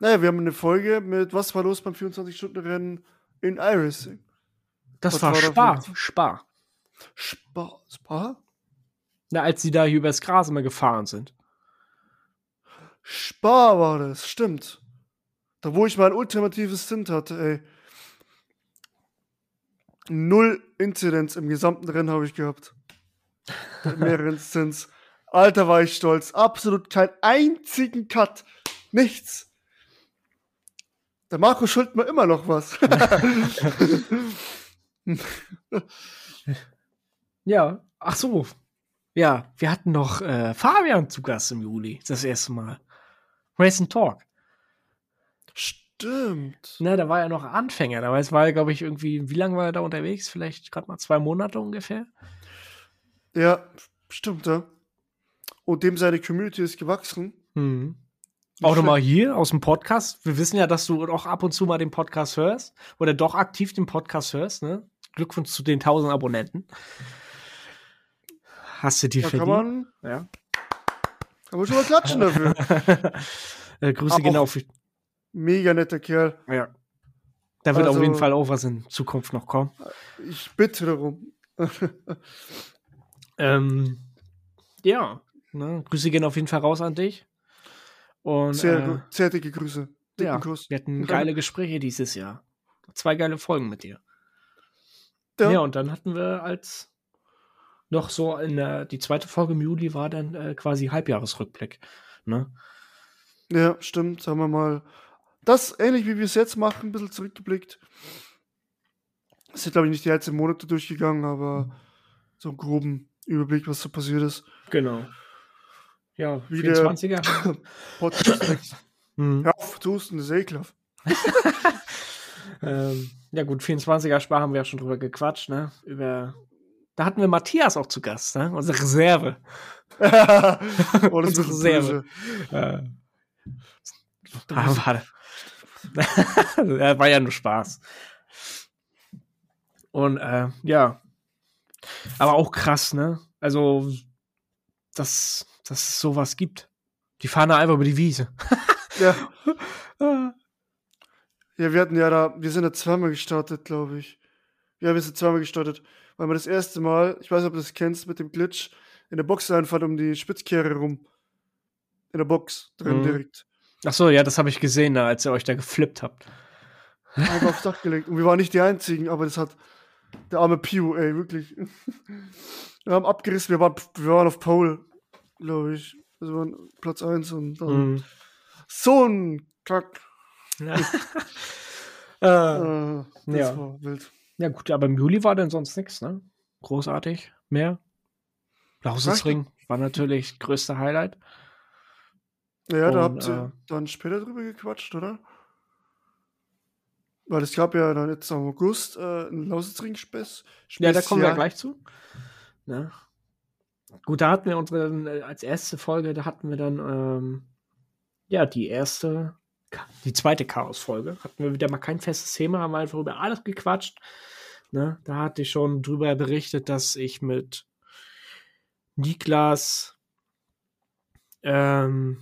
Naja, wir haben eine Folge mit Was war los beim 24-Stunden-Rennen in iRacing. Das Was war, war Spar. Spar. Spar. Spar? Na, als sie da hier übers Gras immer gefahren sind. Spar war das, stimmt. Da, wo ich mein ultimatives Stint hatte, ey. Null Inzidenz im gesamten Rennen habe ich gehabt. [LAUGHS] Mehreren Stints. Alter, war ich stolz. Absolut keinen einzigen Cut. Nichts. Der Marco schuldet mir immer noch was. [LAUGHS] ja, ach so. Ja, wir hatten noch äh, Fabian zu Gast im Juli, das erste Mal. Race and Talk. Stimmt. Na, da war er noch Anfänger. Da war er, glaube ich, irgendwie, wie lange war er da unterwegs? Vielleicht gerade mal zwei Monate ungefähr. Ja, stimmt, ja. Und dem seine Community ist gewachsen. Mhm. Auch nochmal hier aus dem Podcast. Wir wissen ja, dass du auch ab und zu mal den Podcast hörst oder doch aktiv den Podcast hörst. Ne? Glückwunsch zu den 1000 Abonnenten. Hast du die da verdient? Kann man, ja. kann man schon mal klatschen dafür. [LAUGHS] äh, Grüße gehen auf. Mega netter Kerl. Ja. Da wird also, auf jeden Fall auch was in Zukunft noch kommen. Ich bitte darum. [LAUGHS] ähm, ja, ne? Grüße gehen auf jeden Fall raus an dich. Und, sehr, äh, sehr dicke Grüße. Dicken ja, Kuss. Wir hatten geile Gespräche dieses Jahr. Zwei geile Folgen mit dir. Ja, ja und dann hatten wir als noch so in der, die zweite Folge im Juli war dann äh, quasi Halbjahresrückblick. Ne? Ja, stimmt. Sagen wir mal, das ähnlich wie wir es jetzt machen, ein bisschen zurückgeblickt. Es sind, glaube ich, nicht die einzelnen Monate durchgegangen, aber so einen groben Überblick, was so passiert ist. Genau. Ja, wie 24er. [LAUGHS] Podcast. mhm. Ja, Husten, das ist ekelhaft. ähm, ja, gut, 24er Spar haben wir ja schon drüber gequatscht, ne? Über. Da hatten wir Matthias auch zu Gast, ne? Unsere Reserve. [LAUGHS] oh, Unsere Reserve. Äh, war, [LAUGHS] war ja nur Spaß. Und äh, ja. Aber auch krass, ne? Also, das dass es sowas gibt. Die fahren da einfach über die Wiese. [LAUGHS] ja. ja, wir hatten ja da, wir sind da zweimal gestartet, glaube ich. Ja, wir sind zweimal gestartet. Weil wir das erste Mal, ich weiß nicht, ob du das kennst, mit dem Glitch, in der Box einfahrt um die Spitzkehre rum. In der Box drin mhm. direkt. Ach so, ja, das habe ich gesehen, als ihr euch da geflippt habt. Einfach aufs Dach gelegt. Und wir waren nicht die Einzigen, aber das hat der arme Pew, ey, wirklich. [LAUGHS] Wir haben abgerissen, wir waren, wir waren auf Pole glaube ich. Das war Platz 1 und dann mm. so ein Kack. Ja. [LAUGHS] [LAUGHS] äh, das ja. war wild. Ja, gut, aber im Juli war dann sonst nichts, ne? Großartig. Mehr. Lausitzring war natürlich größte Highlight. Ja, und, da habt ihr äh, dann später drüber gequatscht, oder? Weil es gab ja dann jetzt im August äh, einen Lausitzring-Spess. Ja, da kommen wir gleich zu. Ne? Gut, da hatten wir unsere, äh, als erste Folge, da hatten wir dann, ähm, ja, die erste, die zweite Chaos-Folge. Hatten wir wieder mal kein festes Thema, haben einfach über alles gequatscht. Ne? Da hatte ich schon drüber berichtet, dass ich mit Niklas ähm,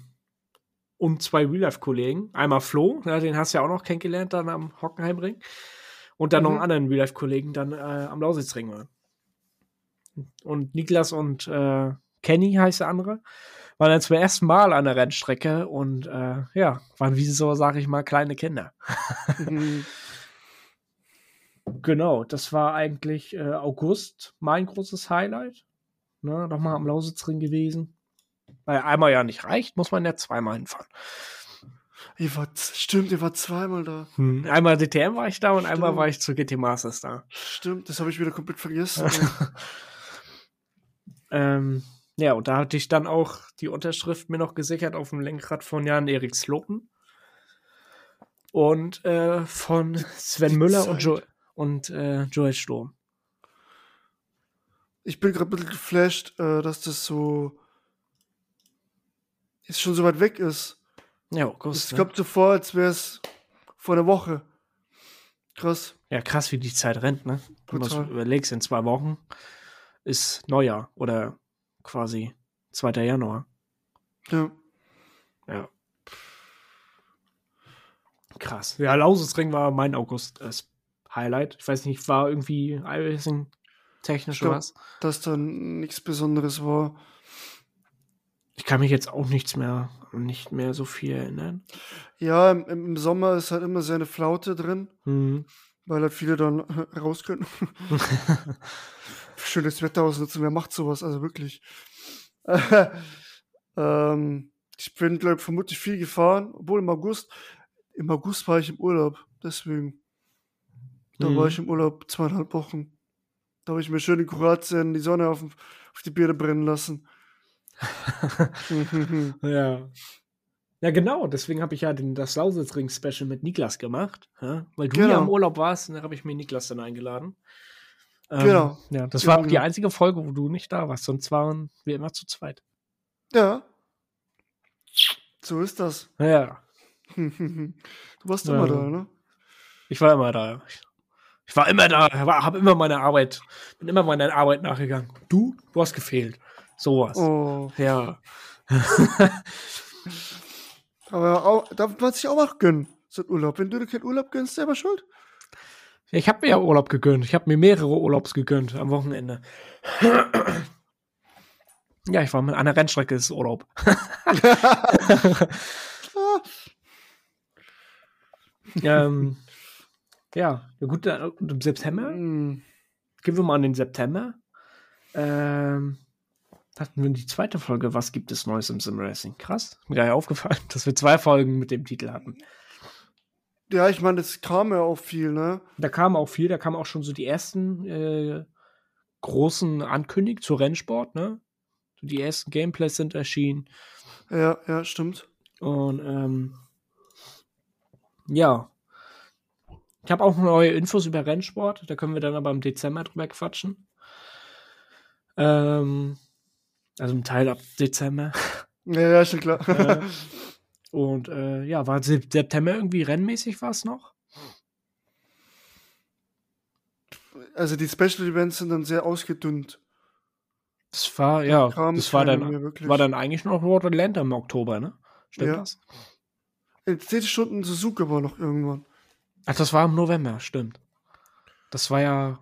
und zwei Real-Life-Kollegen, einmal Flo, ja, den hast du ja auch noch kennengelernt dann am Hockenheimring, und dann mhm. noch einen anderen Real-Life-Kollegen dann äh, am Lausitzring waren und Niklas und äh, Kenny heißt der andere. waren dann zum ersten Mal an der Rennstrecke und äh, ja, waren wie so, sage ich mal, kleine Kinder. Mhm. [LAUGHS] genau, das war eigentlich äh, August mein großes Highlight. Ne, nochmal am Lausitzring gewesen. Weil einmal ja nicht reicht, muss man ja zweimal hinfahren. Ihr wart, stimmt, ihr wart zweimal da. Hm. Einmal DTM war ich da und einmal Stimmt. war ich zu GT Masters da. Stimmt, das habe ich wieder komplett vergessen. [LAUGHS] Ähm, ja, und da hatte ich dann auch die Unterschrift mir noch gesichert auf dem Lenkrad von Jan-Erik Sloten. Und äh, von Sven Müller und, jo und äh, Joel Sturm. ich bin gerade ein bisschen geflasht, äh, dass das so jetzt schon so weit weg ist. Ja, Es August. Ne? kommt so vor, als wäre es vor einer Woche. Krass. Ja, krass, wie die Zeit rennt, ne? Wenn du überlegst, in zwei Wochen ist Neujahr oder quasi 2. Januar. Ja. Ja. Krass. Ja, Lausitzring war mein August äh, Highlight. Ich weiß nicht, war irgendwie iRacing technisch oder was? Dass dann nichts Besonderes war. Ich kann mich jetzt auch nichts mehr, nicht mehr so viel erinnern. Ja, im, im Sommer ist halt immer sehr eine Flaute drin, Mhm. weil halt viele dann [LAUGHS] raus können. [LAUGHS] [LAUGHS] Schönes Wetter ausnutzen, wer macht sowas? Also wirklich. [LAUGHS] ähm, ich bin, glaube ich, vermutlich viel gefahren, obwohl im August, im August war ich im Urlaub, deswegen. Da Mhm. war ich im Urlaub zweieinhalb Wochen. Da habe ich mir schön in Kroatien die Sonne auf, auf die Birne brennen lassen. [LAUGHS] [LAUGHS] Ja. Ja, genau. Deswegen habe ich ja den, das Lausitzring-Special mit Niklas gemacht. Ja? Weil du ja Genau. im Urlaub warst, und da habe ich mir Niklas dann eingeladen. Ähm, Genau. Ja, das Genau, war auch die genau. einzige Folge, wo du nicht da warst. Sonst waren wir immer zu zweit. ja. So ist das. [LAUGHS] Ja, du warst Ja. immer da, ne? ich war immer da. Ich, ich war immer da, habe immer meine Arbeit, bin immer meiner Arbeit nachgegangen. Du, du hast gefehlt. Sowas. Oh. Ja. [LAUGHS] Aber auch, darf man sich auch mal gönnen, so ein Urlaub. Wenn du dir keinen Urlaub gönnst, selber schuld. Ich habe mir ja Urlaub gegönnt. Ich habe mir mehrere Urlaubs gegönnt am Wochenende. Ja, ich war mit einer Rennstrecke, ist Urlaub. [LAUGHS] ähm, ja, gut, und im September, Hm. gehen wir mal an den September. Ähm, hatten wir die zweite Folge, was gibt es Neues im Simracing? Krass, ist mir gar nicht aufgefallen, [LAUGHS] dass wir zwei Folgen mit dem Titel hatten. Ja, ich meine, es kam ja auch viel, ne? Da kam auch viel, da kamen auch schon so die ersten äh, großen Ankündigungen zu Rennsport, ne? Die ersten Gameplays sind erschienen. Ja, ja, stimmt. Und ähm, ja. Ich habe auch neue Infos über Rennsport, da können wir dann aber im Dezember drüber quatschen. Ähm, also ein Teil ab Dezember. Ja, ja, schon klar. Äh, [LAUGHS] Und äh, ja, war Sep- September irgendwie rennmäßig was noch? also die Special Events sind dann sehr ausgedünnt. Das war, ja, kam das war dann, war dann eigentlich noch World Atlanta im Oktober, ne? Stimmt Ja. das? In 10 Stunden Suzuka war noch irgendwann. Ach, das war im November, stimmt. Das war ja.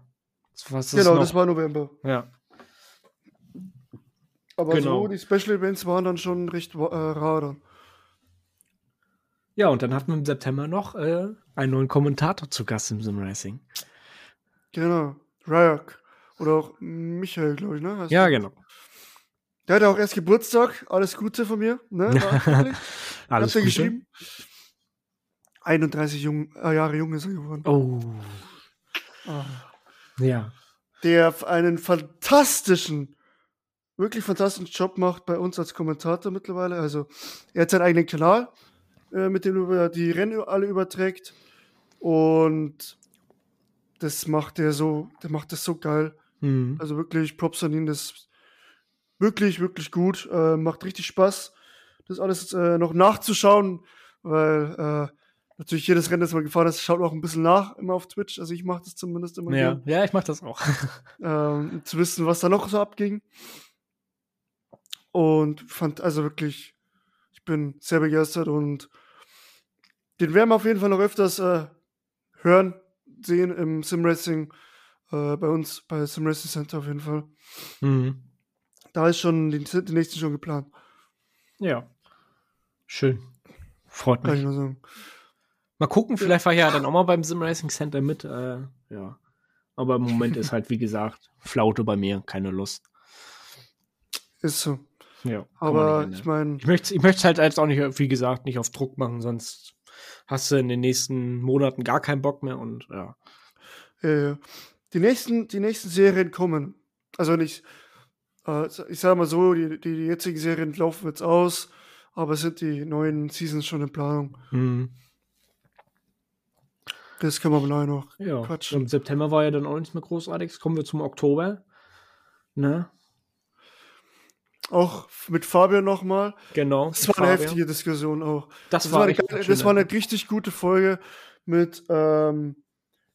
Das war, das genau, noch, das war November. Ja. Aber Genau. so, die Special Events waren dann schon recht äh, rar dann. Ja, und dann hatten wir im September noch äh, einen neuen Kommentator zu Gast im Simracing. Genau. Ryak. Oder auch Michael, glaube ich, ne? Heißt Ja, genau. Der hatte auch erst Geburtstag. Alles Gute von mir. Ne? [LAUGHS] Alles Habt ihr Gute. geschrieben? 31 jung, äh, Jahre jung ist er geworden. Oh. Ah. Ja. Der einen fantastischen, wirklich fantastischen Job macht bei uns als Kommentator mittlerweile. Also, er hat seinen eigenen Kanal, äh, mit dem er die Rennen alle überträgt. Und das macht er so, der macht das so geil. Hm. Also wirklich, Props an ihn, das ist wirklich, wirklich gut. Äh, macht richtig Spaß, das alles äh, noch nachzuschauen, weil äh, natürlich jedes Rennen, das man gefahren ist, schaut auch ein bisschen nach, immer auf Twitch. Also ich mache das zumindest immer Ja. gern, ja, ich mach das auch. [LAUGHS] ähm, zu wissen, was da noch so abging. Und fand also wirklich, ich bin sehr begeistert und den werden wir auf jeden Fall noch öfters äh, hören, sehen im Simracing, äh, bei uns bei Simracing Center auf jeden Fall. hm. Da ist schon die, die nächste schon geplant. Ja. Schön. Freut Kann ich mich. nur sagen. Mal gucken, vielleicht war ich ja dann auch mal beim Sim Racing Center mit. Äh, ja. Aber im Moment ist halt, wie gesagt, Flaute bei mir, keine Lust. Ist so. Ja. Aber ich meine, Ich möchte ich möchte halt jetzt auch nicht, wie gesagt, nicht auf Druck machen, sonst hast du in den nächsten Monaten gar keinen Bock mehr und ja. äh, die, nächsten, die nächsten Serien kommen. Also nicht, äh, ich sage mal so, die, die, die jetzigen Serien laufen jetzt aus, aber sind die neuen Seasons schon in Planung. Hm. Das können wir mal noch Ja. Quatsch. Im September war ja dann auch nichts mehr großartiges. Kommen wir zum Oktober. Ne? Auch mit Fabian nochmal. Genau. Das war eine Fabian. heftige Diskussion auch. Das, Das war, eine, geile- das war ne? eine richtig gute Folge mit, ähm,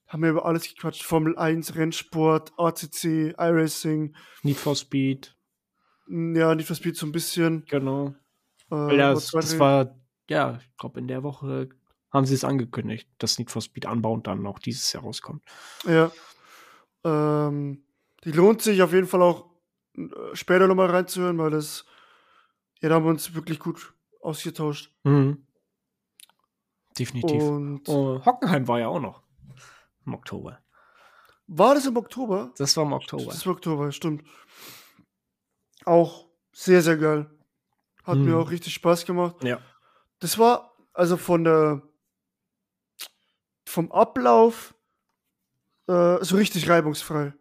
haben wir über alles gequatscht. Formel 1, Rennsport, ACC, iRacing, Need for Speed. ja, nicht for Speed so ein bisschen. Genau. Äh, ja, das, das war, ja, ich glaube, in der Woche haben sie es angekündigt, dass Need for Speed Unbound dann auch dieses Jahr rauskommt. Ja. Ähm, die lohnt sich auf jeden Fall auch später nochmal reinzuhören, weil das, ja, da haben wir uns wirklich gut ausgetauscht. Mhm. Definitiv. Und Oh, Hockenheim war ja auch noch im Oktober. war das im Oktober? Das war im Oktober. Das war Oktober, stimmt. Auch sehr, sehr geil. Hat Hm. mir auch richtig Spaß gemacht. Ja. Das war also von der vom Ablauf äh, so richtig reibungsfrei.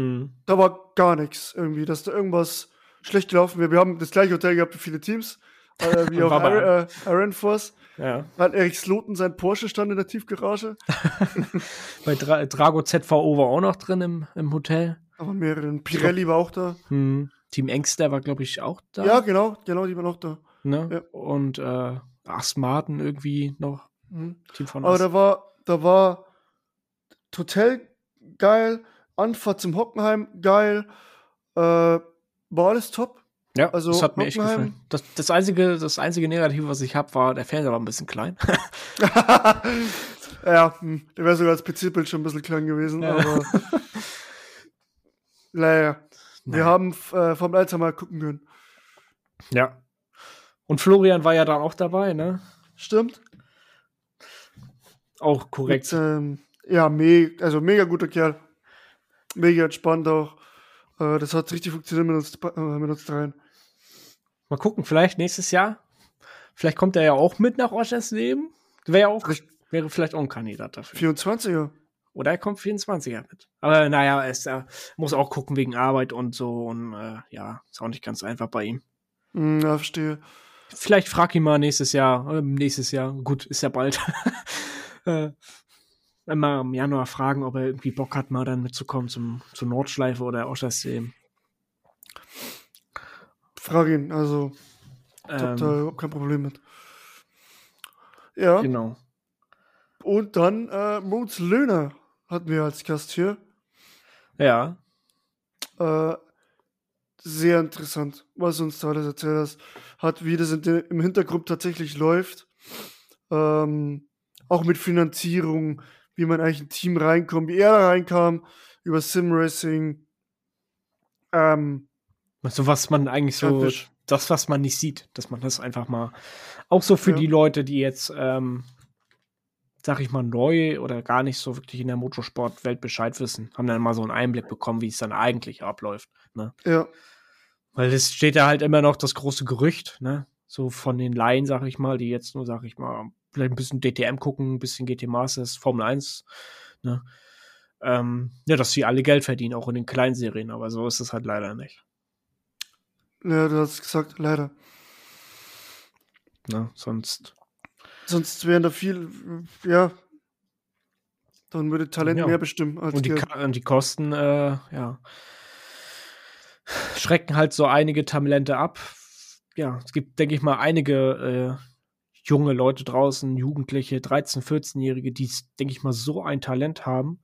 Mhm. Da war gar nichts irgendwie, dass da irgendwas schlecht gelaufen wäre. Wir haben das gleiche Hotel gehabt wie viele Teams, äh, [LAUGHS] wie auch Iron, äh, Iron Force. Ja. Da hat Erik Sloten sein Porsche stand in der Tiefgarage. [LAUGHS] Bei Dra Drago ZVO war auch noch drin im, im Hotel. Aber mehreren. Pirelli war auch da. Mhm. Team Engster war, glaube ich, auch da. Ja, genau, genau, die waren auch da. Ne? ja. Und äh, Asmarten irgendwie noch. Mhm. Team von Aber As- da war, da war Hotel geil, Anfahrt zum Hockenheim geil, äh, war alles top. Ja, Also, das hat mir echt Hockenheim- gefallen. Das, das, einzige, das einzige Negative, was ich habe, war, der Fernseher war ein bisschen klein. [LAUGHS] ja, hm, der wäre sogar als PC-Bild schon ein bisschen klein gewesen, Ja. aber [LAUGHS] naja, wir Naja. haben äh, vom Alter mal gucken können. ja. Und Florian war ja dann auch dabei, ne? Stimmt? Auch korrekt. Mit, ähm, ja, me also mega guter Kerl. Mega entspannt auch. Äh, das hat richtig funktioniert mit uns, äh, mit uns dreien. Mal gucken, vielleicht nächstes Jahr. Vielleicht kommt er ja auch mit nach Oschersleben. Wäre ja auch, Vielleicht- wäre vielleicht auch ein Kandidat dafür. 24er. Oder er kommt 24er mit. Aber naja, er ist, er muss auch gucken wegen Arbeit und so. Und äh, ja, ist auch nicht ganz einfach bei ihm. Hm, ja, verstehe. Vielleicht frag ihn mal nächstes Jahr. äh, Nächstes Jahr, gut, ist ja bald. [LAUGHS] äh, mal im Januar fragen, ob er irgendwie Bock hat, mal dann mitzukommen zum, zur Nordschleife oder Oschersleben. Frag ihn, also ich hab da Ähm, überhaupt kein Problem mit. Ja, genau. und dann äh, Moons Löhner hatten wir als Gast hier. Ja. Äh, sehr interessant, was du uns da alles erzählt hast. Hat, wie das de, im Hintergrund tatsächlich läuft. Ähm, auch mit Finanzierung, wie man eigentlich in ein Team reinkommt, wie er da reinkam, über Simracing. Ähm, So was man eigentlich so, Praktisch. das, was man nicht sieht, dass man das einfach mal, auch so für Ja. die Leute, die jetzt, ähm, sag ich mal, neu oder gar nicht so wirklich in der Motorsportwelt Bescheid wissen, haben dann mal so einen Einblick bekommen, wie es dann eigentlich abläuft. Ne? ja, Weil es steht ja halt immer noch das große Gerücht, ne? So von den Laien, sag ich mal, die jetzt nur, sag ich mal, vielleicht ein bisschen DTM gucken, ein bisschen GT Masters, Formel 1, ne? Ähm, ja, dass sie alle Geld verdienen, auch in den kleinen Serien, aber so ist es halt leider nicht. ja, du hast gesagt, leider. Ne? Sonst Sonst wären da viel, ja, dann würde Talent Ja. mehr bestimmen als Und die, und die Kosten, äh, ja, schrecken halt so einige Talente ab. Ja, es gibt, denke ich mal, einige äh, junge Leute draußen, Jugendliche, 13-, 14-Jährige, die, denke ich mal, so ein Talent haben.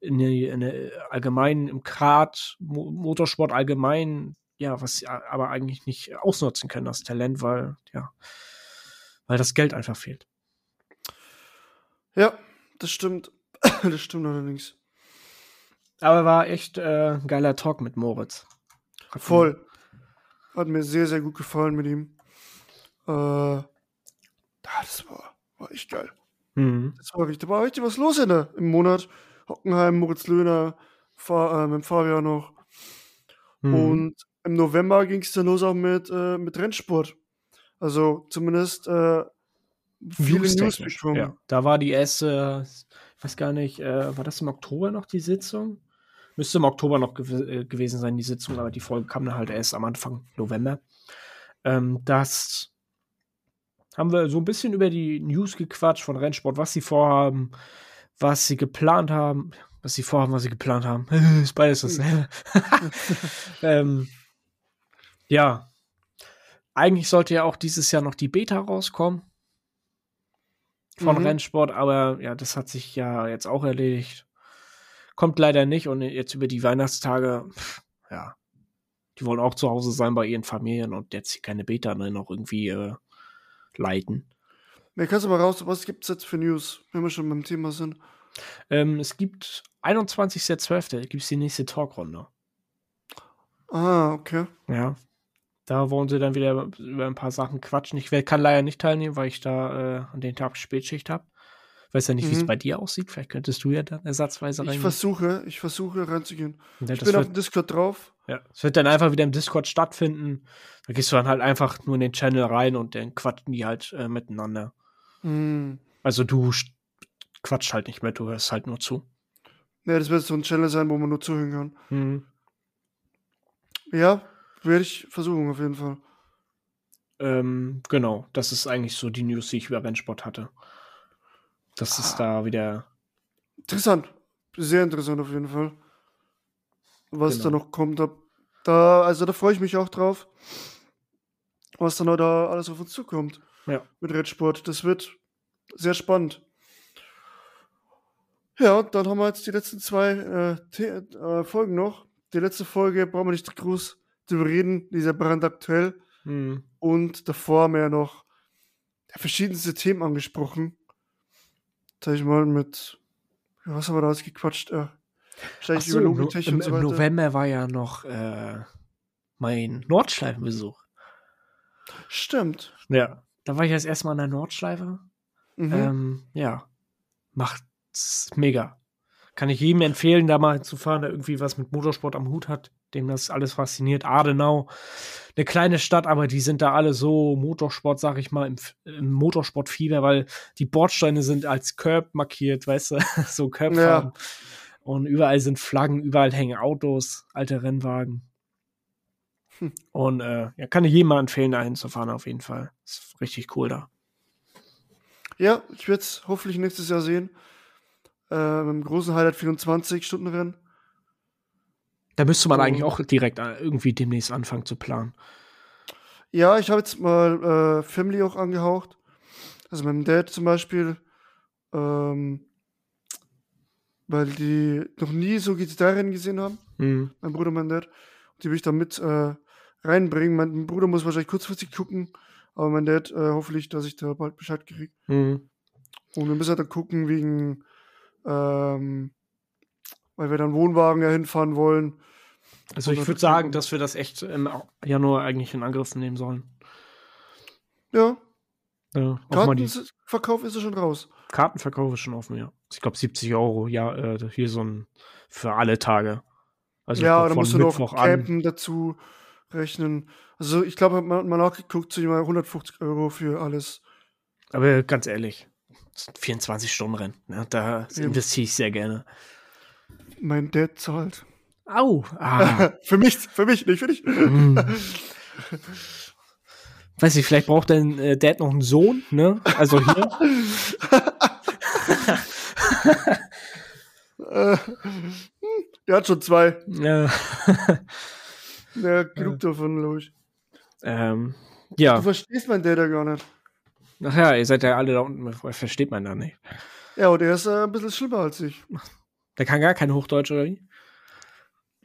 In in der allgemeinen, im Kart, Mo Motorsport allgemein, ja, was sie aber eigentlich nicht ausnutzen können, das Talent, weil, ja, weil das Geld einfach fehlt. Ja, das stimmt. [COUGHS] das stimmt allerdings. Aber war echt äh, ein geiler Talk mit Moritz. Hat mir- Voll. Hat mir sehr, sehr gut gefallen mit ihm. Äh, das war, war echt geil. Mhm. Das war da war richtig was los in der, im Monat. Hockenheim, Moritz Löhner, Fahr, äh, mit Fabian noch. Mhm. Und im November ging es dann los auch mit, äh, mit Rennsport. Also zumindest äh, viele News. Ja. Da war die erste, ich weiß gar nicht, äh, war das im Oktober noch die Sitzung? Müsste im Oktober noch gew äh, gewesen sein, die Sitzung, aber die Folge kam dann halt erst am Anfang November. Ähm, das haben wir so ein bisschen über die News gequatscht von Rennsport, was sie vorhaben, was sie geplant haben, was sie vorhaben, was sie geplant haben. [LAUGHS] ist beides dasselbe. [LAUGHS] ähm, ja. Eigentlich sollte ja auch dieses Jahr noch die Beta rauskommen von Mhm. Rennsport, aber ja, das hat sich ja jetzt auch erledigt. Kommt leider nicht und jetzt über die Weihnachtstage, ja, die wollen auch zu Hause sein bei ihren Familien und jetzt keine Beta ne, noch irgendwie äh, leiten. Ne, kannst du mal raus, was gibt's jetzt für News, wenn wir schon beim Thema sind? Ähm, es gibt 21.12. gibt es die nächste Talkrunde. Ah, okay. Ja. Da wollen sie dann wieder über ein paar Sachen quatschen. Ich kann leider nicht teilnehmen, weil ich da äh, an den Tag Spätschicht habe. Weiß ja nicht, wie es Mhm. bei dir aussieht. Vielleicht könntest du ja dann ersatzweise Ich reingehen. versuche, ich versuche reinzugehen. Ja, Ich bin auf wird, dem Discord drauf. ja, es wird dann einfach wieder im Discord stattfinden. Da gehst du dann halt einfach nur in den Channel rein und dann quatschen die halt äh, miteinander. Hm. Also du quatscht halt nicht mit, du hörst halt nur zu. Ne, das wird so ein Channel sein, wo man nur zuhören kann. Mhm. Ja, werde ich versuchen, auf jeden Fall. Ähm, genau, das ist eigentlich so die News, die ich über Rennsport hatte. Das ist Ah. da wieder. Interessant. Sehr interessant auf jeden Fall. Was Genau. da noch kommt. Da, also da freue ich mich auch drauf. Was dann da alles auf uns zukommt. Ja. Mit Redsport. Das wird sehr spannend. Ja, dann haben wir jetzt die letzten zwei äh, äh, Folgen noch. Die letzte Folge brauchen wir nicht groß drüber reden. Die ist ja brandaktuell. Mhm. Und davor haben wir ja noch verschiedenste Themen angesprochen. Sag ich mal, mit, was haben wir da ausgequatscht? Ja, Ach wahrscheinlich so, über im, No- Logitech im, und so im. November war ja noch äh, mein Nordschleifenbesuch. Stimmt. Ja. Da war ich jetzt erstmal an der Nordschleife. Mhm. Ähm, ja. Macht's mega. Kann ich jedem empfehlen, da mal zu fahren, der irgendwie was mit Motorsport am Hut hat, dem das alles fasziniert. Adenau, eine kleine Stadt, aber die sind da alle so Motorsport, sag ich mal, im, im Motorsportfieber, weil die Bordsteine sind als Curb markiert, weißt du, [LAUGHS] so Curbfarben. Und überall sind Flaggen, überall hängen Autos, alte Rennwagen. Hm. Und äh, ja, kann ich jedem mal empfehlen, da hinzufahren, auf jeden Fall. Ist richtig cool da. Ja, ich werde es hoffentlich nächstes Jahr sehen. Äh, mit dem großen Highlight 24 Stunden Rennen. Da müsste man eigentlich auch direkt äh, irgendwie demnächst anfangen zu planen. Ja, ich habe jetzt mal äh, Family auch angehaucht. Also meinem Dad zum Beispiel. Ähm, weil die noch nie so GT3-Rennen gesehen haben. Mhm. mein Bruder, mein Dad. Und die will ich da mit äh, reinbringen. Mein Bruder muss wahrscheinlich kurzfristig gucken, aber mein Dad äh, hoffentlich, dass ich da bald Bescheid kriege. Mhm. Und wir müssen halt dann gucken, wegen, ähm, weil wir dann Wohnwagen ja hinfahren wollen. Also ich würde sagen, dass wir das echt im Januar eigentlich in Angriff nehmen sollen. Ja, die Kartenverkauf ist ja schon raus. Kartenverkauf ist schon offen, ja. Ich glaube 70 Euro, ja, äh, hier so ein für alle Tage. Also ja, da musst du noch Mittwoch an. Campen dazu rechnen. Also ich glaube, man hat mal nachgeguckt, zu mal 150 Euro für alles. Aber ganz ehrlich, das sind 24 Stunden Rennen. Ne? Da investiere ich sehr gerne. Mein Dad zahlt. Au! Ah. [LAUGHS] für mich, für mich, nicht für dich. Mm. [LAUGHS] Weiß ich, vielleicht braucht dein äh, Dad noch einen Sohn, ne? Also hier. Äh, [LAUGHS] hm, Der hat schon zwei. äh, Ja, genug davon, glaube ich. ähm, Du ja, verstehst meinen Dad ja gar nicht. ach ja, ihr seid ja alle da unten, versteht man da nicht. Ja, und er ist äh, ein bisschen schlimmer als ich. Der kann gar kein Hochdeutsch oder wie?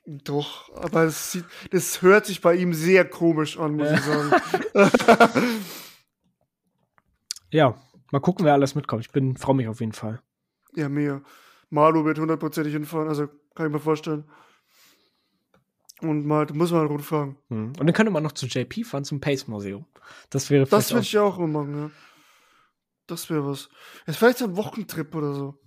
Doch, aber das, sieht, das hört sich bei ihm sehr komisch an, muss ich sagen. [LAUGHS] Ja, mal gucken, wer alles mitkommt. Ich bin, freue mich auf jeden Fall. ja, mega. Malu wird hundertprozentig hinfahren, also kann ich mir vorstellen. Und mal, da muss man halt fahren. Hm. Und dann könnte man noch zu JP fahren, zum Pace Museum. Das wäre Das würde ich ja auch immer machen, ja. Das wäre was. Jetzt vielleicht so ein Wochentrip oder so.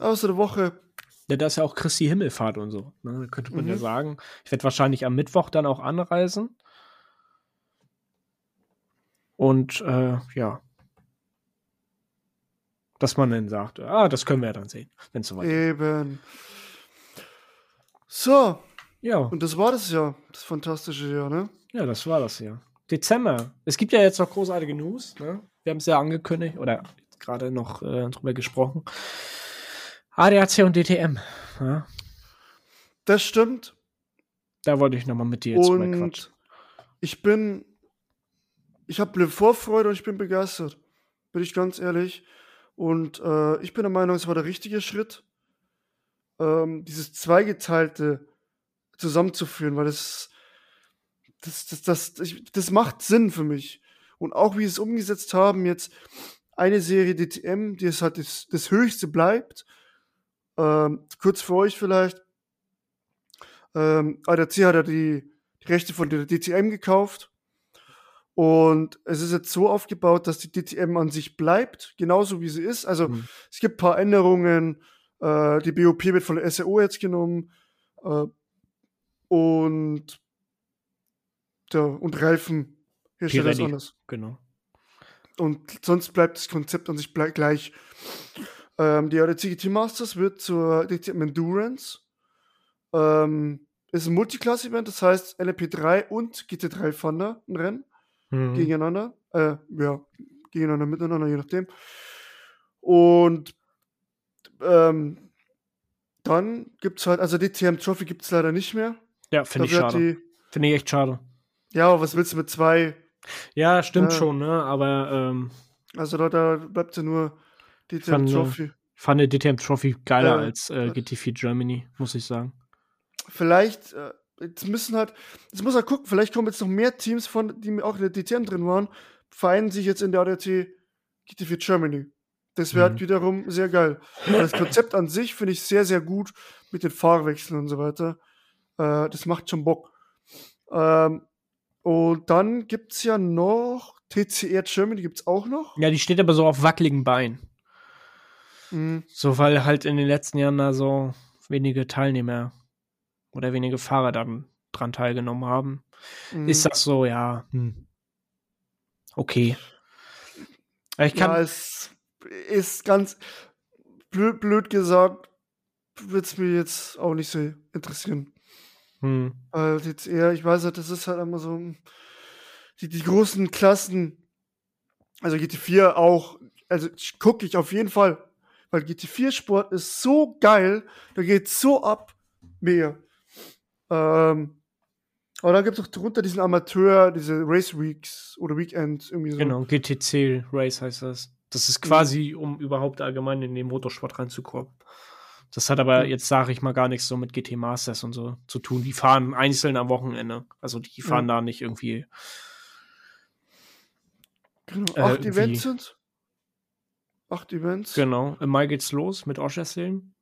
So eine Woche. Ja, da ist ja auch Christi Himmelfahrt und so. Ne? Da könnte man ja Mhm. sagen. Ich werde wahrscheinlich am Mittwoch dann auch anreisen. Und äh, ja. Dass man dann sagt, ah, das können wir ja dann sehen, wenn es soweit ist. Eben. So, Ja, und das war das Jahr. Das fantastische Jahr, ne? ja, das war das ja. Dezember. Es gibt ja jetzt noch großartige News. Ne? Wir haben es ja angekündigt oder gerade noch äh, drüber gesprochen. ADAC und DTM. Ja? Das stimmt. Da wollte ich nochmal mit dir jetzt drüber quatschen. Und ich bin, ich habe Vorfreude und ich bin begeistert. Bin ich ganz ehrlich. Und äh, ich bin der Meinung, es war der richtige Schritt, ähm, dieses Zweigeteilte zusammenzuführen, weil das, das, das, das, ich, das macht Sinn für mich. Und auch wie sie es umgesetzt haben, jetzt eine Serie DTM, die es halt das, das Höchste bleibt. Ähm, kurz für euch vielleicht. Ähm, ADAC hat ja die, die Rechte von der DTM gekauft. Und es ist jetzt so aufgebaut, dass die DTM an sich bleibt, genauso wie sie ist. Also Hm. es gibt ein paar Änderungen. Äh, die BOP wird von der SAO jetzt genommen. Äh, und, ja, und Reifen herstellt das Pirelli. anders. Genau. Und sonst bleibt das Konzept an sich gleich. Ähm, die GT Masters wird zur DTM Endurance. Ähm, ist ein Multiclass-Event, das heißt LMP3 und GT3 fahren da ein Rennen Mhm. gegeneinander. Äh, ja, gegeneinander, miteinander, je nachdem. Und ähm, dann gibt es halt, also DTM Trophy gibt es leider nicht mehr. Ja, finde ich schade. Finde ich echt schade. ja, aber was willst du mit zwei? Ja, stimmt Ja. schon, ne? Aber ähm, Also da, da bleibt ja nur DTM Trophy. ich fand die DTM Trophy geiler Äh, als äh, äh. GT4 Germany, muss ich sagen. vielleicht, äh, jetzt müssen halt, jetzt muss er gucken, vielleicht kommen jetzt noch mehr Teams von, die auch in der DTM drin waren, vereinen sich jetzt in der ADAC GT4 Germany. Das wäre Mhm. halt wiederum sehr geil. Aber das Konzept an sich finde ich sehr, sehr gut mit den Fahrwechseln und so weiter. Äh, das macht schon Bock. Ähm, und dann gibt es ja noch TCR Germany, gibt es auch noch. Ja, die steht aber so auf wackeligen Beinen. Mhm. So, weil halt in den letzten Jahren da so wenige Teilnehmer oder wenige Fahrer dann dran teilgenommen haben. Mhm. Ist das so, ja. Hm. Okay. Ich ja, kann. es ist ganz blöd, blöd gesagt, wird es mir jetzt auch nicht so interessieren. hm. Weil jetzt eher, ich weiß halt, das ist halt immer so, die, die großen Klassen, also GT4 auch, also gucke ich auf jeden Fall, weil GT4-Sport ist so geil, da geht so ab, mega. Ähm, aber dann gibt es auch drunter diesen Amateur, diese Race Weeks oder Weekends, irgendwie so. Genau, GTC Race heißt das. Das ist quasi, um überhaupt allgemein in den Motorsport reinzukommen. Das hat aber jetzt, sage ich mal, gar nichts so mit GT Masters und so zu tun. Die fahren einzeln am Wochenende. Also die fahren da nicht irgendwie. Genau. äh, Acht irgendwie- Events sind Acht Events. Genau. Im Mai geht's los mit Oschersleben.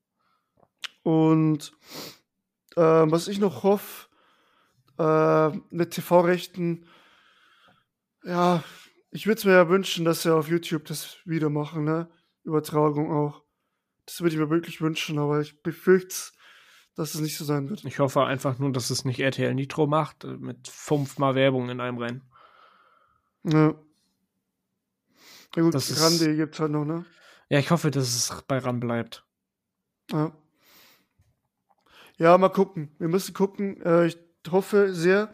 Und ähm, was ich noch hoffe, äh, mit TV-Rechten, ja, ich würde es mir ja wünschen, dass sie auf YouTube das wieder machen, ne? Übertragung auch. Das würde ich mir wirklich wünschen, aber ich befürchte, dass es nicht so sein wird. Ich hoffe einfach nur, dass es nicht RTL Nitro macht, äh, mit fünfmal Werbung in einem Rennen. Ja. Ja gut, Das ist- Rande gibt's halt noch, ne? Ja, ich hoffe, dass es bei RAN bleibt. Ja. Ja, mal gucken. Wir müssen gucken. Äh, ich hoffe sehr.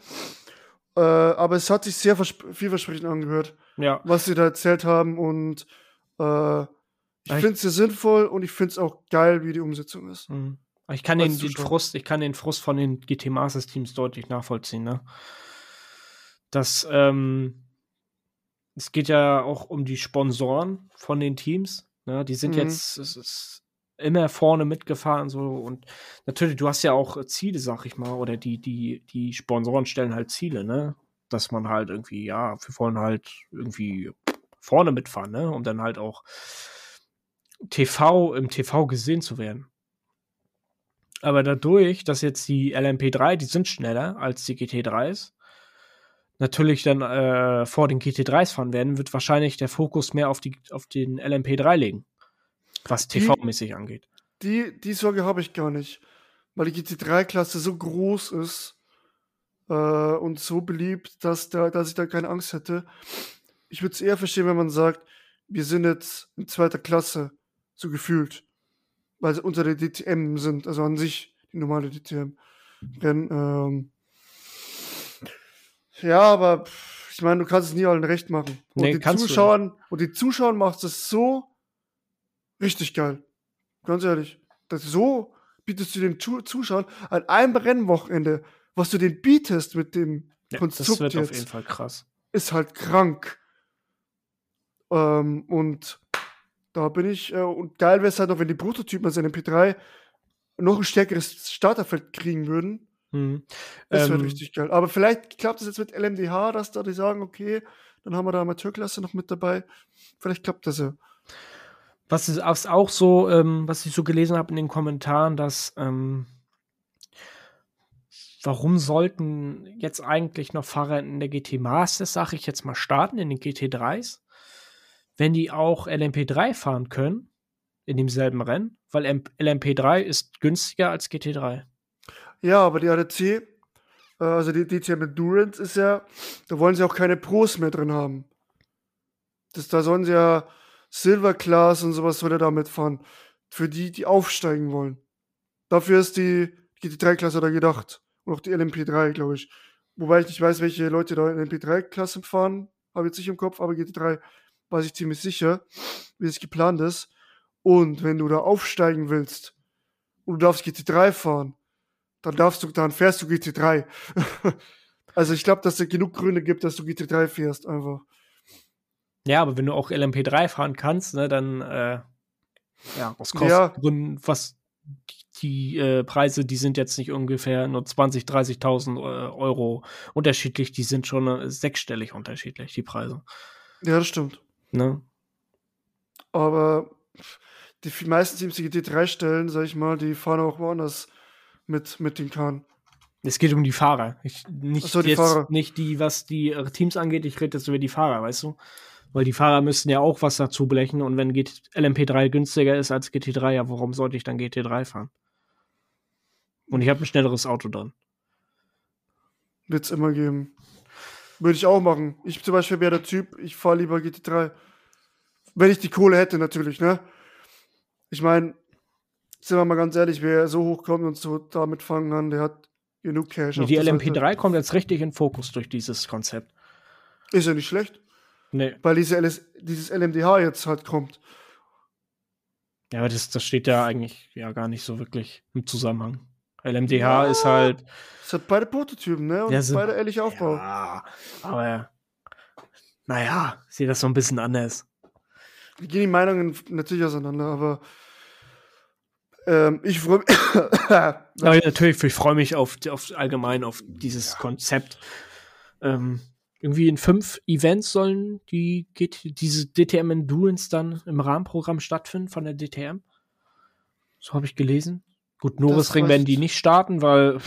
Äh, aber es hat sich sehr versp vielversprechend angehört, Ja. was sie da erzählt haben. Und äh, ich finde es sehr sinnvoll und ich finde es auch geil, wie die Umsetzung ist. Mhm. Ich kann den, den. Frust, ich kann den Frust von den GT Masters Teams deutlich nachvollziehen, ne? Das, ähm, es geht ja auch um die Sponsoren von den Teams, ne? Die sind Mhm. jetzt immer vorne mitgefahren, so und natürlich, du hast ja auch äh, Ziele, sag ich mal, oder die, die, die Sponsoren stellen halt Ziele, ne? Dass man halt irgendwie, ja, wir wollen halt irgendwie vorne mitfahren, ne? Um dann halt auch TV, im TV gesehen zu werden. Aber dadurch, dass jetzt die LMP3, die sind schneller als die GT3s, natürlich dann äh, vor den GT3s fahren werden, wird wahrscheinlich der Fokus mehr auf, die, auf den LMP3 legen, was TV-mäßig angeht. Die, die Sorge habe ich gar nicht, weil die GT3-Klasse so groß ist äh, und so beliebt, dass, da, dass ich da keine Angst hätte. Ich würde es eher verstehen, wenn man sagt, wir sind jetzt in zweiter Klasse, so gefühlt, weil sie unter der DTM sind, also an sich die normale DTM-Rennen. Ähm, ja, aber ich meine, du kannst es nie allen recht machen. Und Nee, du Zuschauern, und die Zuschauern macht es so richtig geil. Ganz ehrlich. Das so bietest du den Zu Zuschauern an einem Rennwochenende, was du denen bietest mit dem Ja, Konstrukt das wird auf jetzt, jeden Fall krass. ist halt krank. Ähm, und da bin ich, äh, und geil wäre es halt noch, wenn die Prototypen aus MP3 noch ein stärkeres Starterfeld kriegen würden. Mhm. Das wäre Ähm, richtig geil. Aber vielleicht klappt es jetzt mit LMDH, dass da die sagen, okay, dann haben wir da Amateurklasse noch mit dabei. Vielleicht klappt das ja. Was ist was auch so, ähm, was ich so gelesen habe in den Kommentaren, dass ähm, warum sollten jetzt eigentlich noch Fahrer in der GT Masters, sage ich jetzt mal, starten in den GT3s, wenn die auch LMP3 fahren können in demselben Rennen, weil M LMP3 ist günstiger als GT3. Ja, aber die ADC, äh, also die DTM Endurance ist ja, da wollen sie auch keine Pros mehr drin haben. Das, da sollen sie ja Silver Class und sowas soll er damit fahren. Für die, die aufsteigen wollen. Dafür ist die GT3-Klasse da gedacht. Und auch die LMP3, glaube ich. Wobei ich nicht weiß, welche Leute da in LMP3-Klasse fahren. Habe jetzt nicht im Kopf, aber GT3 weiß ich ziemlich sicher, wie es geplant ist. Und wenn du da aufsteigen willst und du darfst GT3 fahren, dann darfst du, dann fährst du GT3. [LAUGHS] also ich glaube, dass es genug Gründe gibt, dass du GT3 fährst, einfach. Ja, aber wenn du auch LMP3 fahren kannst, ne, dann äh, ja, aus Ja. Kostengründen, was die, äh, Preise, die sind jetzt nicht ungefähr nur 20, 30.000 äh, Euro unterschiedlich, die sind schon äh, sechsstellig unterschiedlich, die Preise. Ja, das stimmt. Ne? Aber die meisten Teams, die GT3 stellen, sag ich mal, die fahren auch woanders mit, mit den Kahn. Es geht um die Fahrer. Ich, nicht, so, die jetzt, Fahrer. nicht die, was die äh, Teams angeht, ich rede jetzt über die Fahrer, weißt du? Weil die Fahrer müssen ja auch was dazu blechen und wenn GT LMP3 günstiger ist als GT3, ja, warum sollte ich dann GT3 fahren? Und ich habe ein schnelleres Auto drin. Wird's immer geben. Würde ich auch machen. Ich zum Beispiel wäre der Typ, ich fahre lieber GT3. Wenn ich die Kohle hätte, natürlich, ne? Ich meine, sind wir mal ganz ehrlich, wer so hochkommt und so damit fangen kann, der hat genug Cash. auf die der Seite. LMP3 kommt jetzt richtig in Fokus durch dieses Konzept. Ist ja nicht schlecht, Nee. weil diese LS, dieses LMDH jetzt halt kommt. Ja, aber das, das steht ja eigentlich ja gar nicht so wirklich im Zusammenhang. LMDH Ja. ist halt. Es hat beide Prototypen, ne? Und Ja, sind- beide ehrlich Aufbau. Ja, aber naja, ich sehe das so ein bisschen anders. Da gehen die Meinungen natürlich auseinander, aber ähm, ich freue mich. [COUGHS] Aber natürlich, ich freue mich auf, auf allgemein auf dieses Konzept. Ähm, irgendwie in fünf Events sollen die GT, diese DTM Endurance dann im Rahmenprogramm stattfinden von der DTM. So habe ich gelesen. Gut, Norrisring weiß werden die nicht starten, weil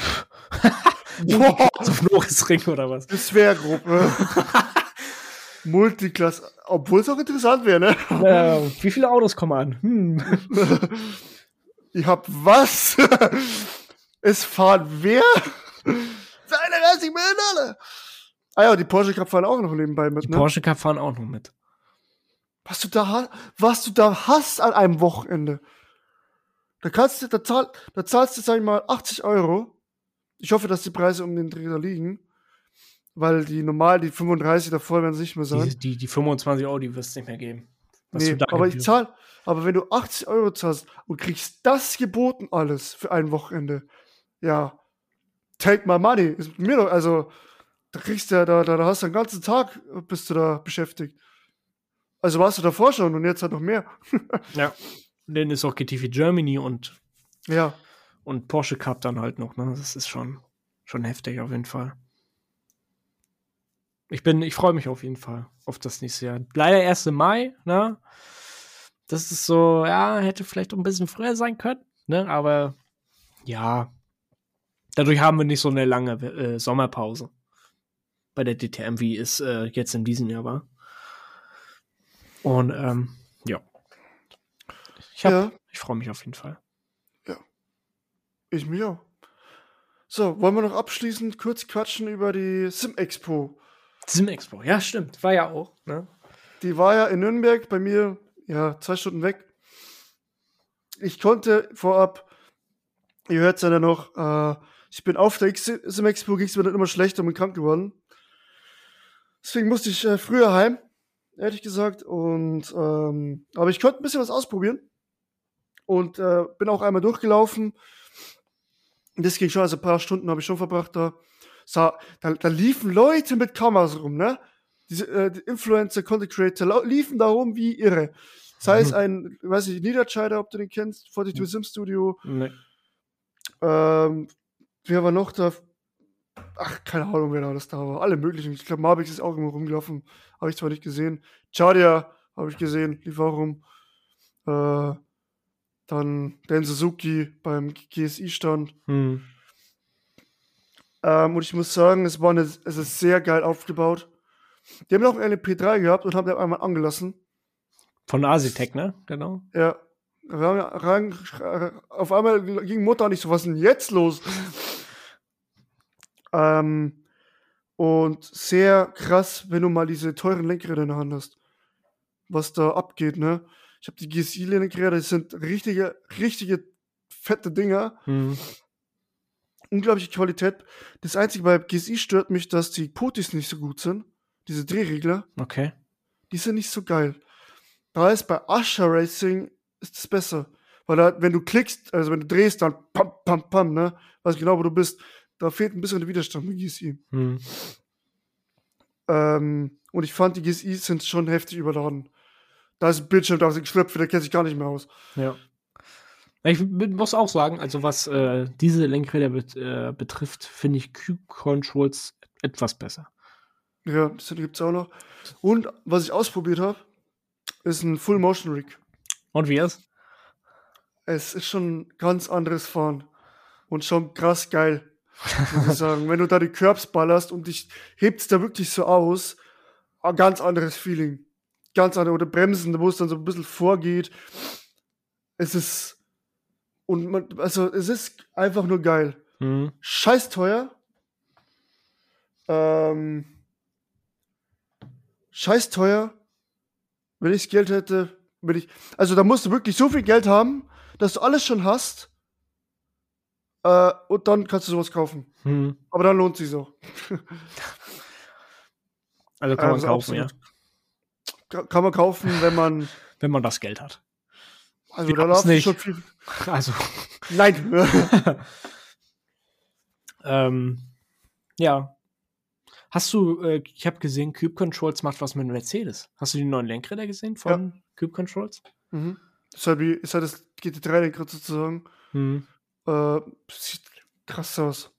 [LAUGHS] Boah, auf Norrisring oder was. Sphärgruppe. [LAUGHS] Multiklasse. Obwohl es auch interessant wäre, ne? Äh, wie viele Autos kommen an? Hm. [LAUGHS] Ich hab was? [LAUGHS] es fahren wer? 32 Millionen! Ah ja, die Porsche Cup fahren auch noch nebenbei mit, Die ne? Porsche Cup fahren auch noch mit. Was du da hast, was du da hast an einem Wochenende. Da kannst du, da, zahl, da zahlst du, sag ich mal, 80 Euro. Ich hoffe, dass die Preise um den Dreh da liegen. Weil die normal, die 35 davor werden es nicht mehr sein. Die, die, die 25 Euro, die wirst es nicht mehr geben. Nee, aber ich gebühr- zahl, aber wenn du 80 Euro zahlst und kriegst das geboten alles für ein Wochenende, ja, take my money. Ist mir doch, also, da kriegst du ja, da, da, da hast du den ganzen Tag, bist du da beschäftigt. Also warst du davor schon und jetzt halt noch mehr. [LAUGHS] Ja. Und dann ist auch GTV Germany und, Ja, und Porsche Cup dann halt noch. Ne? Das ist schon, schon heftig auf jeden Fall. Ich bin, ich freue mich auf jeden Fall auf das nächste Jahr. Leider erst im Mai, ne? Das ist so, ja, hätte vielleicht auch ein bisschen früher sein können, ne? Aber Ja. Dadurch haben wir nicht so eine lange äh, Sommerpause bei der DTM, wie es äh, jetzt in diesem Jahr war. Und ähm, ja. Ich, hab, Ja. ich freue mich auf jeden Fall. Ich mich auch. So, wollen wir noch abschließend kurz quatschen über die Sim Expo? Sim Expo, ja, stimmt. War ja auch. Ne? Die war ja in Nürnberg bei mir, ja, zwei Stunden weg. Ich konnte vorab, ihr hört es ja noch, äh, ich bin auf der Sim Expo, ging es mir dann immer schlechter und bin krank geworden. Deswegen musste ich äh, früher heim, ehrlich gesagt. Und ähm, aber ich konnte ein bisschen was ausprobieren. Und äh, bin auch einmal durchgelaufen. Das ging schon, also ein paar Stunden habe ich schon verbracht da. Da. Da liefen Leute mit Kameras rum, ne? Diese äh, die Influencer, Content Creator liefen da rum wie irre. Sei es Mhm. ein, weiß ich, Niederscheider, ob du den kennst, 42 Sim Studio. Nee. Ähm, wer war noch da? Ach, keine Ahnung, wer da alles da war. Alle möglichen. Ich glaube, Marbix ist auch immer rumgelaufen. Habe ich zwar nicht gesehen. Chadia habe ich gesehen, lief auch rum. Äh, dann Dan Suzuki beim GSI-Stand. Hm. Ähm, und ich muss sagen, es, war eine, es ist sehr geil aufgebaut. Die haben auch eine P3 gehabt und haben den einmal angelassen. Von Asitec, ne? Genau. Ja. Wir haben rein, auf einmal ging Mutter nicht so, was ist denn jetzt los? [LAUGHS] ähm, und sehr krass, wenn du mal diese teuren Lenkräder in der Hand hast. Was da abgeht, ne? Ich habe die GSI-Lenkräder, das sind richtige, richtige fette Dinger. Hm. Unglaubliche Qualität. Das Einzige bei GSI stört mich, dass die Potis nicht so gut sind. Diese Drehregler. Okay. die sind nicht so geil. Da ist bei Asher Racing ist es besser. Weil da, wenn du klickst, also wenn du drehst, dann pam, pam, pam, ne? Weiß genau, wo du bist. Da fehlt ein bisschen der Widerstand mit GSI. Hm. Ähm, und ich fand, die GSI sind schon heftig überladen. Da ist ein Bildschirm, da ist ein Geschlöpfe, der kennt sich gar nicht mehr aus. Ja. Ich muss auch sagen, also was äh, diese Lenkräder bet äh, betrifft, finde ich Cube Controls etwas besser. Ja, das gibt's auch noch. Und was ich ausprobiert habe, ist ein Full Motion Rig. Und wie ist? Es ist schon ein ganz anderes Fahren. Und schon krass geil, muss ich sagen. Wenn du da die Curbs ballerst und dich hebst da wirklich so aus, ein ganz anderes Feeling. Ganz andere, oder Bremsen, wo es dann so ein bisschen vorgeht. Es ist, und man, also es ist einfach nur geil. Hm. Scheiß teuer. Ähm, scheiß teuer. Wenn ich Geld hätte, würde ich. Also da musst du wirklich so viel Geld haben, dass du alles schon hast. Äh, und dann kannst du sowas kaufen. Hm. Aber dann lohnt sich auch. Also kann man Also kaufen, ja. absolut. Ka- Kann man kaufen, wenn man. [LAUGHS] Wenn man das Geld hat. Also Wir da darf nicht. schon viel. [LAUGHS] Also. Nein. [LAUGHS] ähm, ja. Hast du, äh, ich habe gesehen, Cube Controls macht was mit Mercedes. Hast du die neuen Lenkräder gesehen von Cube Controls? mhm. Ist halt wie, ist halt das GT3-Lenkrad sozusagen. Hm. Äh, sieht krass aus.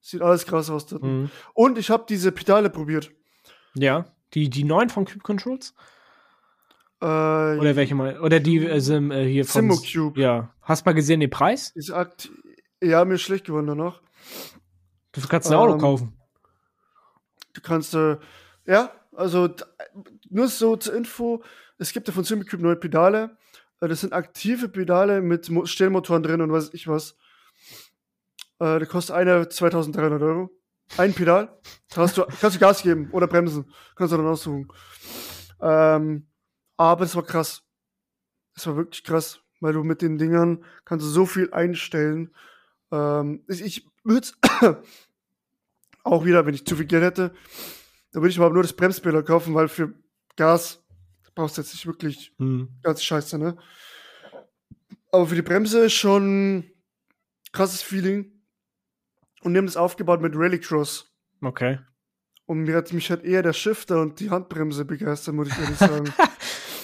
Sieht alles krass aus. dort. Hm. Und ich habe diese Pedale probiert. Ja. Die, die neuen von Cube Controls? Äh, Oder welche mal? Oder die äh, Sim, äh, hier von. Simocube. Ja. Hast du mal gesehen den Preis? Ist akt ja, mir ist schlecht geworden danach. Du kannst ein Auto Ähm, kaufen. Du kannst, äh, ja, also nur so zur Info, es gibt ja von Simicube neue Pedale. Äh, Das sind aktive Pedale mit Mo Stellmotoren drin und weiß ich was. Äh, da kostet einer 2300 Euro. Ein Pedal. Da hast du, kannst du Gas geben oder bremsen. Kannst du dann aussuchen. Ähm, aber es war krass. Es war wirklich krass, weil du mit den Dingern kannst du so viel einstellen. Ähm, ich ich würde [COUGHS] auch wieder, wenn ich zu viel Geld hätte, dann würde ich mal nur das Bremspedal kaufen, weil für Gas brauchst du jetzt nicht wirklich Hm. ganz scheiße, ne? Aber für die Bremse ist schon krasses Feeling. Und die haben das aufgebaut mit Rallycross. Okay. Und mir hat mich halt eher der Shifter und die Handbremse begeistert, muss ich ehrlich [LAUGHS] sagen.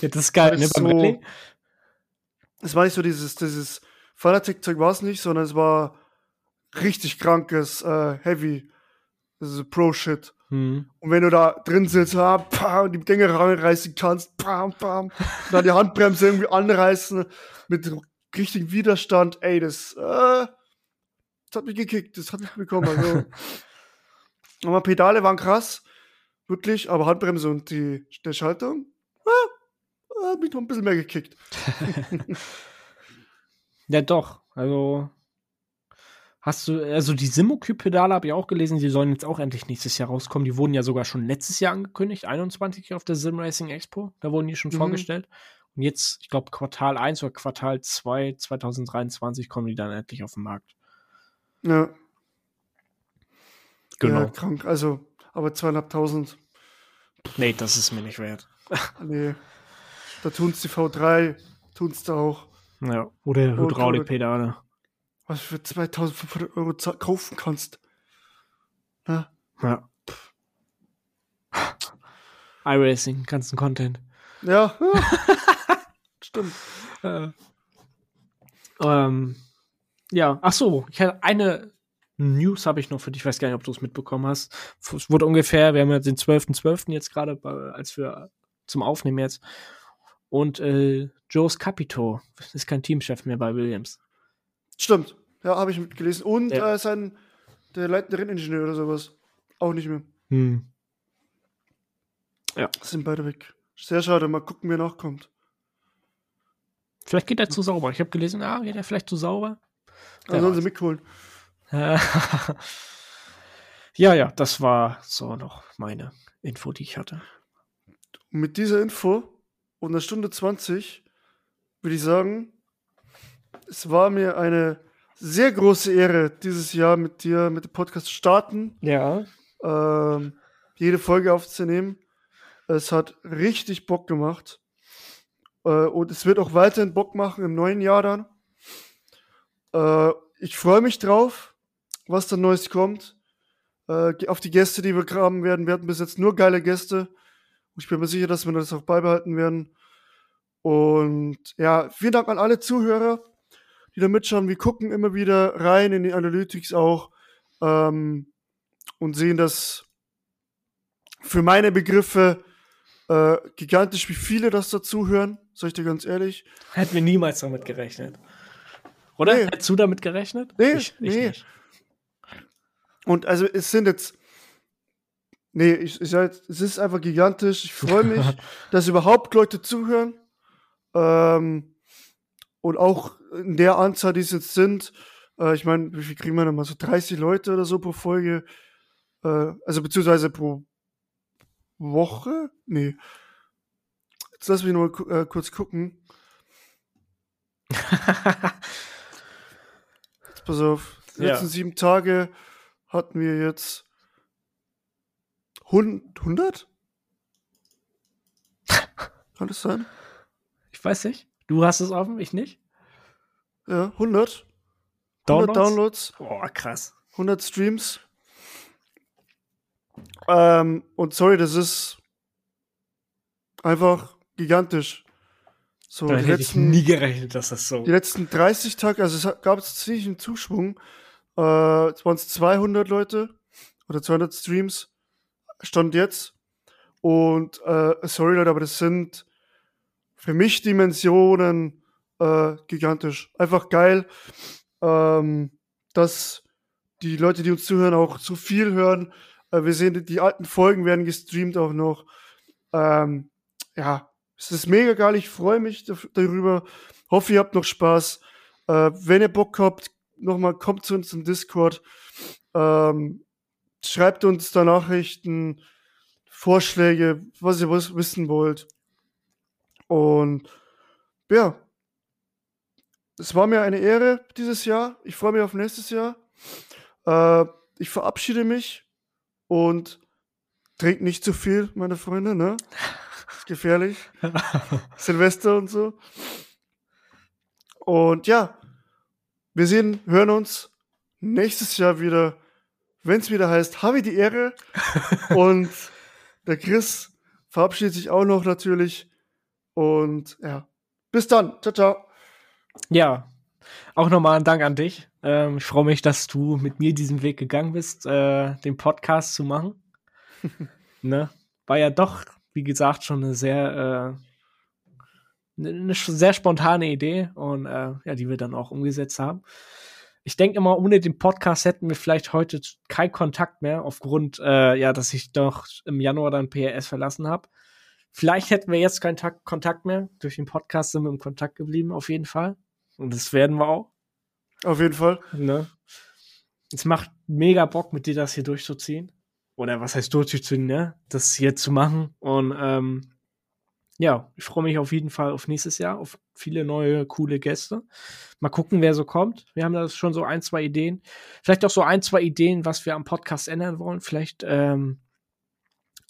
Ja, das ist geil, Das ne? Beim so- Rallye? es war nicht so dieses, dieses Fanatec-Zeug war es nicht, sondern es war richtig krankes, äh, Heavy, Pro-Shit. Hm. Und wenn du da drin sitzt, ah, und die Dinge reinreißen kannst, pam, und dann die Handbremse irgendwie anreißen mit richtigem Widerstand, ey, das, äh, das hat mich gekickt, das hat mich bekommen. Also, [LAUGHS] aber Pedale waren krass, wirklich, aber Handbremse und die, der Schaltung, ah, hat mich noch ein bisschen mehr gekickt. [LAUGHS] ja, doch. Also, Hast du, also die Simokü-Pedale habe ich auch gelesen, die sollen jetzt auch endlich nächstes Jahr rauskommen. Die wurden ja sogar schon letztes Jahr angekündigt, 21 auf der Sim Racing Expo. Da wurden die schon mhm. vorgestellt. Und jetzt, ich glaube, Quartal 1 oder Quartal 2 2023 kommen die dann endlich auf den Markt. Ja. Genau. Ja, krank. Also, aber zweieinhalbtausend. Nee, das ist mir nicht wert. nee. Da tun es die V3, tun es da auch. Ja, oder Hydraulikpedale was du für 2500 Euro kaufen kannst. Ne? Ja. [LAUGHS] iRacing, ganzen Content. Ja, ja. [LAUGHS] stimmt. Äh, ähm, ja, ach so, ich hatte eine News habe ich noch für dich, ich weiß gar nicht, ob du es mitbekommen hast. Es wurde ungefähr, wir haben ja den 12.12. .12. jetzt gerade, als wir zum Aufnehmen jetzt. Und äh, Joe's Capito ist kein Teamchef mehr bei Williams. Stimmt. Ja, habe ich mitgelesen. Und ja. äh, sein, der leitende Renningenieur oder sowas. Auch nicht mehr. Hm. Ja. Sind beide weg. Sehr schade. Mal gucken, wer nachkommt. Vielleicht geht er zu sauber. Ich habe gelesen, ah, geht er vielleicht zu sauber. Dann sollen sie mitholen. [LAUGHS] ja, ja, das war so noch meine Info, die ich hatte. Und mit dieser Info und einer Stunde 20 würde ich sagen, es war mir eine sehr große Ehre, dieses Jahr mit dir mit dem Podcast zu starten. Ja. Ähm, jede Folge aufzunehmen. Es hat richtig Bock gemacht. Äh, und es wird auch weiterhin Bock machen im neuen Jahr dann. Äh, ich freue mich drauf, was da Neues kommt. Äh, auf die Gäste, die wir haben werden. Wir hatten bis jetzt nur geile Gäste. Ich bin mir sicher, dass wir das auch beibehalten werden. Und ja, vielen Dank an alle Zuhörer die da mitschauen. Wir gucken immer wieder rein in die Analytics auch ähm, und sehen das für meine Begriffe äh, gigantisch, wie viele das dazuhören, sag ich dir ganz ehrlich. Hätten wir niemals damit gerechnet. Oder? Nee. Hättest du damit gerechnet? Nee, ich, ich nee. Nicht. Und also es sind jetzt. Nee, ich, ich es ist einfach gigantisch. Ich freue mich, [LAUGHS] dass überhaupt Leute zuhören. Ähm, und auch in der Anzahl, die es jetzt sind, äh, ich meine, wie viel kriegen wir nochmal? So 30 Leute oder so pro Folge? Äh, also beziehungsweise pro Woche? Nee. Jetzt lass mich nur äh, kurz gucken. [LAUGHS] jetzt pass auf. Die letzten ja. sieben Tage hatten wir jetzt 100? [LAUGHS] Kann das sein? Ich weiß nicht. Du hast es offen, ich nicht? Ja, 100. Downloads? 100 Downloads. Boah, krass. 100 Streams. Ähm, und sorry, das ist einfach gigantisch. So, Damit hätte letzten, ich nie gerechnet, dass das so. Die letzten 30 Tage, also es gab es ziemlich einen Zuschwung. Äh, es waren 200 Leute oder 200 Streams. Stand jetzt. Und äh, sorry Leute, aber das sind für mich Dimensionen äh, gigantisch. Einfach geil, ähm, dass die Leute, die uns zuhören, auch so viel hören. Äh, wir sehen, die alten Folgen werden gestreamt auch noch. Ähm, ja, es ist mega geil. Ich freue mich darüber. Hoffe, ihr habt noch Spaß. Äh, wenn ihr Bock habt, nochmal kommt zu uns im Discord. Ähm, schreibt uns da Nachrichten, Vorschläge, was ihr wissen wollt. Und ja, es war mir eine Ehre dieses Jahr. Ich freue mich auf nächstes Jahr. Äh, ich verabschiede mich und trinke nicht zu viel, meine Freunde, ne? Ist gefährlich. [LAUGHS] Silvester und so. Und ja, wir sehen, hören uns nächstes Jahr wieder, wenn es wieder heißt, habe ich die Ehre. [LAUGHS] und der Chris verabschiedet sich auch noch natürlich. Und ja, bis dann. Ciao, ciao. Ja, auch nochmal ein Dank an dich. Ähm, ich freue mich, dass du mit mir diesen Weg gegangen bist, äh, den Podcast zu machen. [LAUGHS] ne? War ja doch, wie gesagt, schon eine sehr, äh, eine sehr spontane Idee und äh, ja, die wir dann auch umgesetzt haben. Ich denke immer, ohne den Podcast hätten wir vielleicht heute keinen Kontakt mehr, aufgrund, äh, ja, dass ich doch im Januar dann PRS verlassen habe. Vielleicht hätten wir jetzt keinen Tag Kontakt mehr. Durch den Podcast sind wir im Kontakt geblieben, auf jeden Fall. Und das werden wir auch. Auf jeden Fall. Ne? Es macht mega Bock, mit dir das hier durchzuziehen. Oder was heißt durchzuziehen, ne? Das hier zu machen. Und ähm, ja, ich freue mich auf jeden Fall auf nächstes Jahr, auf viele neue, coole Gäste. Mal gucken, wer so kommt. Wir haben da schon so ein, zwei Ideen. Vielleicht auch so ein, zwei Ideen, was wir am Podcast ändern wollen. Vielleicht ähm,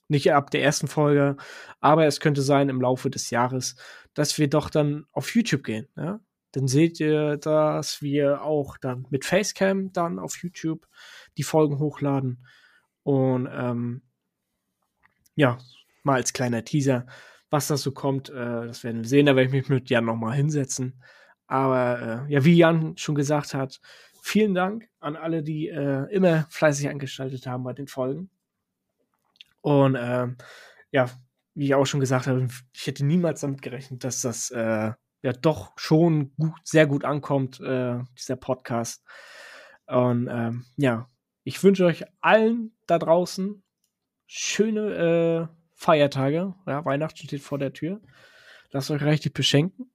nicht ab der ersten Folge, aber es könnte sein im Laufe des Jahres, dass wir doch dann auf YouTube gehen. Ja? Dann seht ihr, dass wir auch dann mit Facecam dann auf YouTube die Folgen hochladen. Und ähm, ja, mal als kleiner Teaser was das so kommt, äh, das werden wir sehen. Da werde ich mich mit Jan nochmal hinsetzen. Aber äh, ja, wie Jan schon gesagt hat, vielen Dank an alle, die äh, immer fleißig angeschaltet haben bei den Folgen. Und ähm, ja, wie ich auch schon gesagt habe, ich hätte niemals damit gerechnet, dass das äh, ja doch schon gut, sehr gut ankommt, äh, dieser Podcast. Und ähm, ja, ich wünsche euch allen da draußen schöne äh, Feiertage. Ja, Weihnachten steht vor der Tür. Lasst euch richtig beschenken.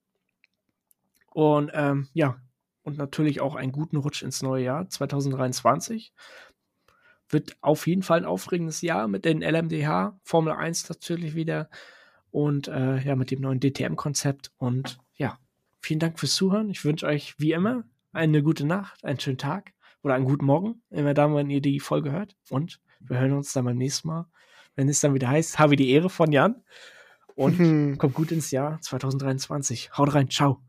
Und ähm, ja, und natürlich auch einen guten Rutsch ins neue Jahr 2023. Wird auf jeden Fall ein aufregendes Jahr mit den LMDH, Formel 1 natürlich wieder und äh, ja, mit dem neuen DTM-Konzept. Und ja, vielen Dank fürs Zuhören. Ich wünsche euch wie immer eine gute Nacht, einen schönen Tag oder einen guten Morgen, immer dann, wenn ihr die Folge hört. Und wir hören uns dann beim nächsten Mal wenn es dann wieder heißt, habe die Ehre von Jan. Und [LAUGHS] kommt gut ins Jahr 2023. Haut rein, ciao.